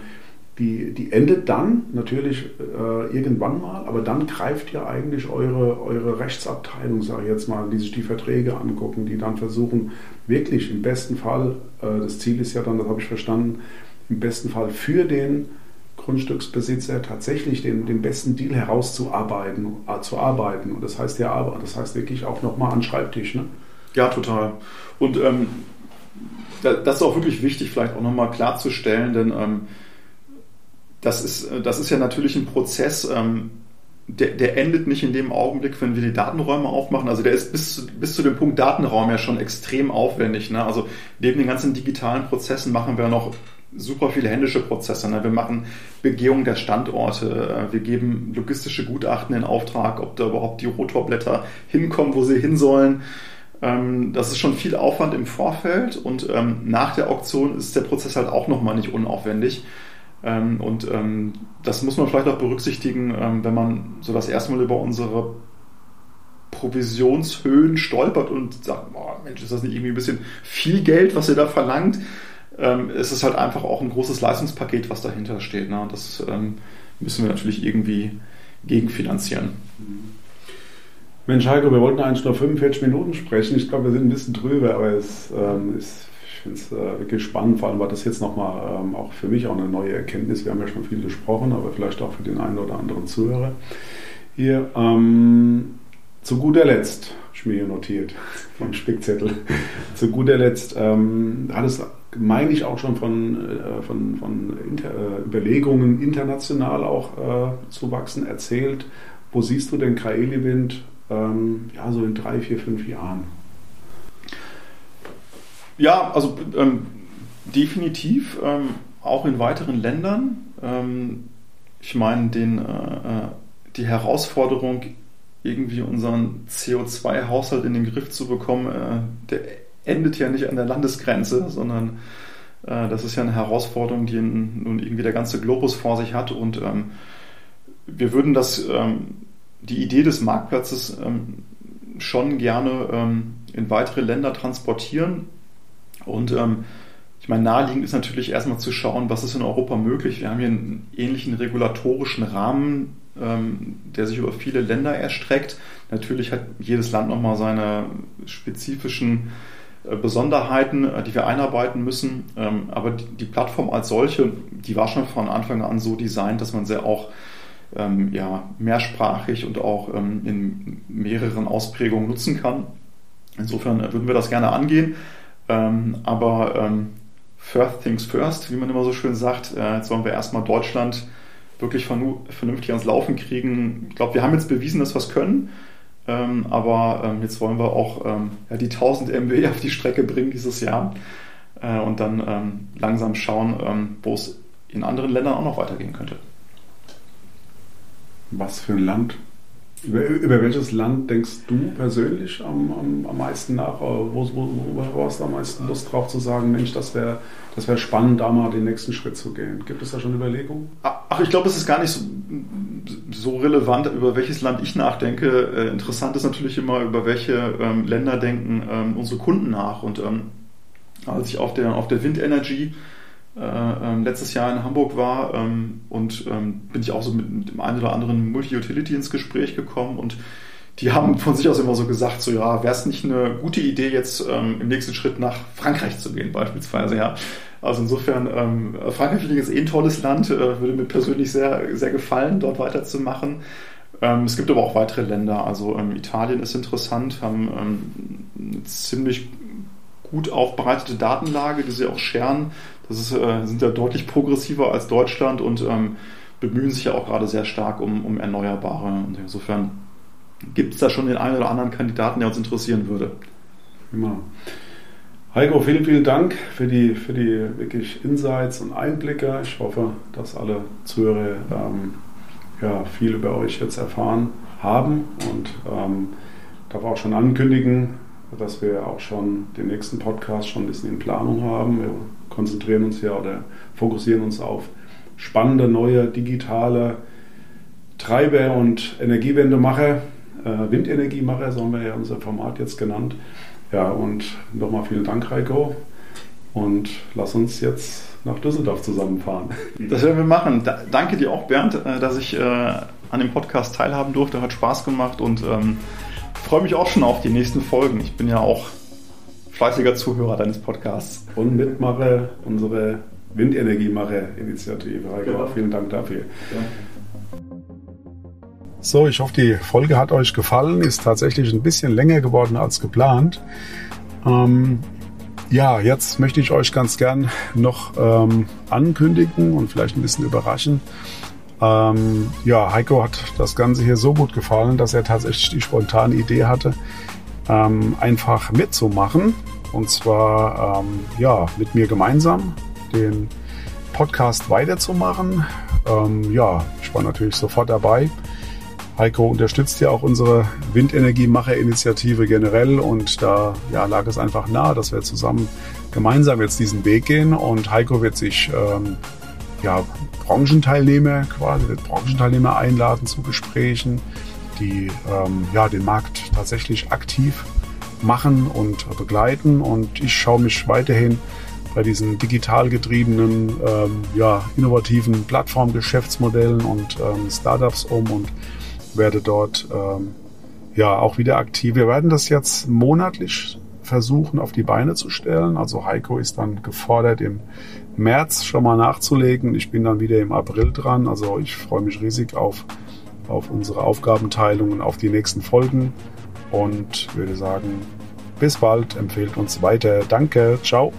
die, die endet dann natürlich äh, irgendwann mal, aber dann greift ja eigentlich eure, eure Rechtsabteilung, sage ich jetzt mal, die sich die Verträge angucken, die dann versuchen, wirklich im besten Fall, äh, das Ziel ist ja dann, das habe ich verstanden, im besten Fall für den Grundstücksbesitzer tatsächlich den, den besten Deal herauszuarbeiten, äh, zu arbeiten. Und das heißt ja, das heißt wirklich auch nochmal an Schreibtisch. Ne? Ja, total. Und ähm, das ist auch wirklich wichtig, vielleicht auch nochmal klarzustellen, denn ähm, das, ist, das ist ja natürlich ein Prozess, ähm, der, der, endet nicht in dem Augenblick, wenn wir die Datenräume aufmachen. Also der ist bis, bis zu dem Punkt Datenraum ja schon extrem aufwendig. Ne? Also neben den ganzen digitalen Prozessen machen wir noch super viele händische Prozesse. Ne? Wir machen Begehung der Standorte, äh, wir geben logistische Gutachten in Auftrag, ob da überhaupt die Rotorblätter hinkommen, wo sie hin sollen. Ähm, das ist schon viel Aufwand im Vorfeld und ähm, nach der Auktion ist der Prozess halt auch nochmal nicht unaufwendig. Ähm, und das muss man vielleicht auch berücksichtigen, wenn man so das erste Mal über unsere Provisionshöhen stolpert und sagt, boah, Mensch, ist das nicht irgendwie ein bisschen viel Geld, was ihr da verlangt? Ähm, es ist halt einfach auch ein großes Leistungspaket, was dahinter steht. Ne? Das ähm, müssen wir natürlich irgendwie gegenfinanzieren. Mensch, Heiko, wir wollten eigentlich nur 45 Minuten sprechen. Ich glaube, wir sind ein bisschen drüber, aber es ähm, ist, ich finde es äh, wirklich spannend. Vor allem war das jetzt nochmal ähm, auch für mich auch eine neue Erkenntnis. Wir haben ja schon viel gesprochen, aber vielleicht auch für den einen oder anderen Zuhörer. Hier, ähm, zu guter Letzt, ich mir hier notiert vom Spickzettel, zu guter Letzt ähm, hat es meine ich auch schon von, äh, von, von Inter äh, Überlegungen international auch äh, zu wachsen, erzählt. Wo siehst du den Kraeli-Wind ähm, ja, so in drei, vier, fünf Jahren? Ja, also ähm, definitiv ähm, auch in weiteren Ländern. Ähm, ich meine, den, äh, äh, die Herausforderung, irgendwie unseren CO2-Haushalt in den Griff zu bekommen, äh, der endet ja nicht an der Landesgrenze, sondern Äh, das ist ja eine Herausforderung, die nun irgendwie der ganze Globus vor sich hat. Und ähm, wir würden das, ähm, die Idee des Marktplatzes ähm, schon gerne ähm, in weitere Länder transportieren. Und ähm, ich meine, naheliegend ist natürlich erstmal zu schauen, was ist in Europa möglich. Wir haben hier einen ähnlichen regulatorischen Rahmen, ähm, der sich über viele Länder erstreckt. Natürlich hat jedes Land nochmal seine spezifischen Besonderheiten, äh, die wir einarbeiten müssen. Ähm, aber die Plattform als solche, die war schon von Anfang an so designt, dass man sie auch ähm, ja, mehrsprachig und auch in mehreren Ausprägungen nutzen kann. Insofern würden wir das gerne angehen. aber First Things First, wie man immer so schön sagt, äh, jetzt sollen wir erstmal Deutschland wirklich vernünftig ans Laufen kriegen. Ich glaube, wir haben jetzt bewiesen, dass wir es können. Ähm, aber ähm, jetzt wollen wir auch ähm, ja, die 1000 MW auf die Strecke bringen dieses Jahr äh, und dann ähm, langsam schauen, ähm, wo es in anderen Ländern auch noch weitergehen könnte. Was für ein Land? Über, über welches Land denkst du persönlich am, am, am meisten nach? Wo, wo, wo hast du am meisten Lust drauf zu sagen, Mensch, das wäre das wär spannend, da mal den nächsten Schritt zu gehen? Gibt es da schon Überlegungen? Ach, ich glaube, es ist gar nicht so, so, relevant, über welches Land ich nachdenke. Äh, interessant ist natürlich immer, über welche ähm, Länder denken ähm, unsere Kunden nach. Und ähm, als ich auf der, auf der Windenergy äh, ähm, letztes Jahr in Hamburg war ähm, und ähm, bin ich auch so mit, mit dem einen oder anderen Multi-Utility ins Gespräch gekommen und die haben von sich aus immer so gesagt, so ja, wäre es nicht eine gute Idee, jetzt ähm, im nächsten Schritt nach Frankreich zu gehen, beispielsweise, ja. Also insofern, ähm, Frankreich ist eh ein tolles Land, äh, würde mir persönlich sehr, sehr gefallen, dort weiterzumachen. Ähm, es gibt aber auch weitere Länder, also ähm, Italien ist interessant, haben ähm, eine ziemlich gut aufbereitete Datenlage, die sie auch scheren. Das ist, äh, sind ja deutlich progressiver als Deutschland und ähm, bemühen sich ja auch gerade sehr stark um, um Erneuerbare. Und insofern gibt es da schon den einen oder anderen Kandidaten, der uns interessieren würde. Immer. Heiko, vielen, vielen Dank für die, für die wirklich Insights und Einblicke. Ich hoffe, dass alle Zuhörer ähm, ja, viel über euch jetzt erfahren haben und ähm, darf auch schon ankündigen, dass wir auch schon den nächsten Podcast schon ein bisschen in Planung haben. Wir konzentrieren uns ja oder fokussieren uns auf spannende neue digitale Treiber und Energiewendemacher, äh, Windenergiemacher, so haben wir ja unser Format jetzt genannt. Ja, und nochmal vielen Dank, Heiko. Und lass uns jetzt nach Düsseldorf zusammenfahren. Das werden wir machen. Da, danke dir auch, Bernd, äh, dass ich äh, an dem Podcast teilhaben durfte. Hat Spaß gemacht und ähm, freue mich auch schon auf die nächsten Folgen. Ich bin ja auch fleißiger Zuhörer deines Podcasts. Und Mitmacher unsere Windenergiemacher-Initiative. Genau. Vielen Dank dafür. Ja. So, ich hoffe, die Folge hat euch gefallen. Ist tatsächlich ein bisschen länger geworden als geplant. Ähm, ja, jetzt möchte ich euch ganz gern noch ähm, ankündigen und vielleicht ein bisschen überraschen. Ähm, ja, Heiko hat das Ganze hier so gut gefallen, dass er tatsächlich die spontane Idee hatte, ähm, einfach mitzumachen. Und zwar ähm, ja, mit mir gemeinsam den Podcast weiterzumachen. Ähm, ja, ich war natürlich sofort dabei. Heiko unterstützt ja auch unsere Windenergiemacher-Initiative generell und da ja, lag es einfach nahe, dass wir zusammen gemeinsam jetzt diesen Weg gehen und Heiko wird sich ähm, ja, Branchenteilnehmer quasi, wird Branchenteilnehmer einladen zu Gesprächen, die ähm, ja, den Markt tatsächlich aktiv machen und begleiten. Und ich schaue mich weiterhin bei diesen digital getriebenen, ähm, ja, innovativen Plattformgeschäftsmodellen und ähm, Startups um und werde dort ähm, ja auch wieder aktiv. Wir werden das jetzt monatlich versuchen auf die Beine zu stellen. Also Heiko ist dann gefordert, im März schon mal nachzulegen. Ich bin dann wieder im April dran. Also ich freue mich riesig auf, auf unsere Aufgabenteilung und auf die nächsten Folgen und würde sagen, bis bald, empfehlt uns weiter. Danke, ciao.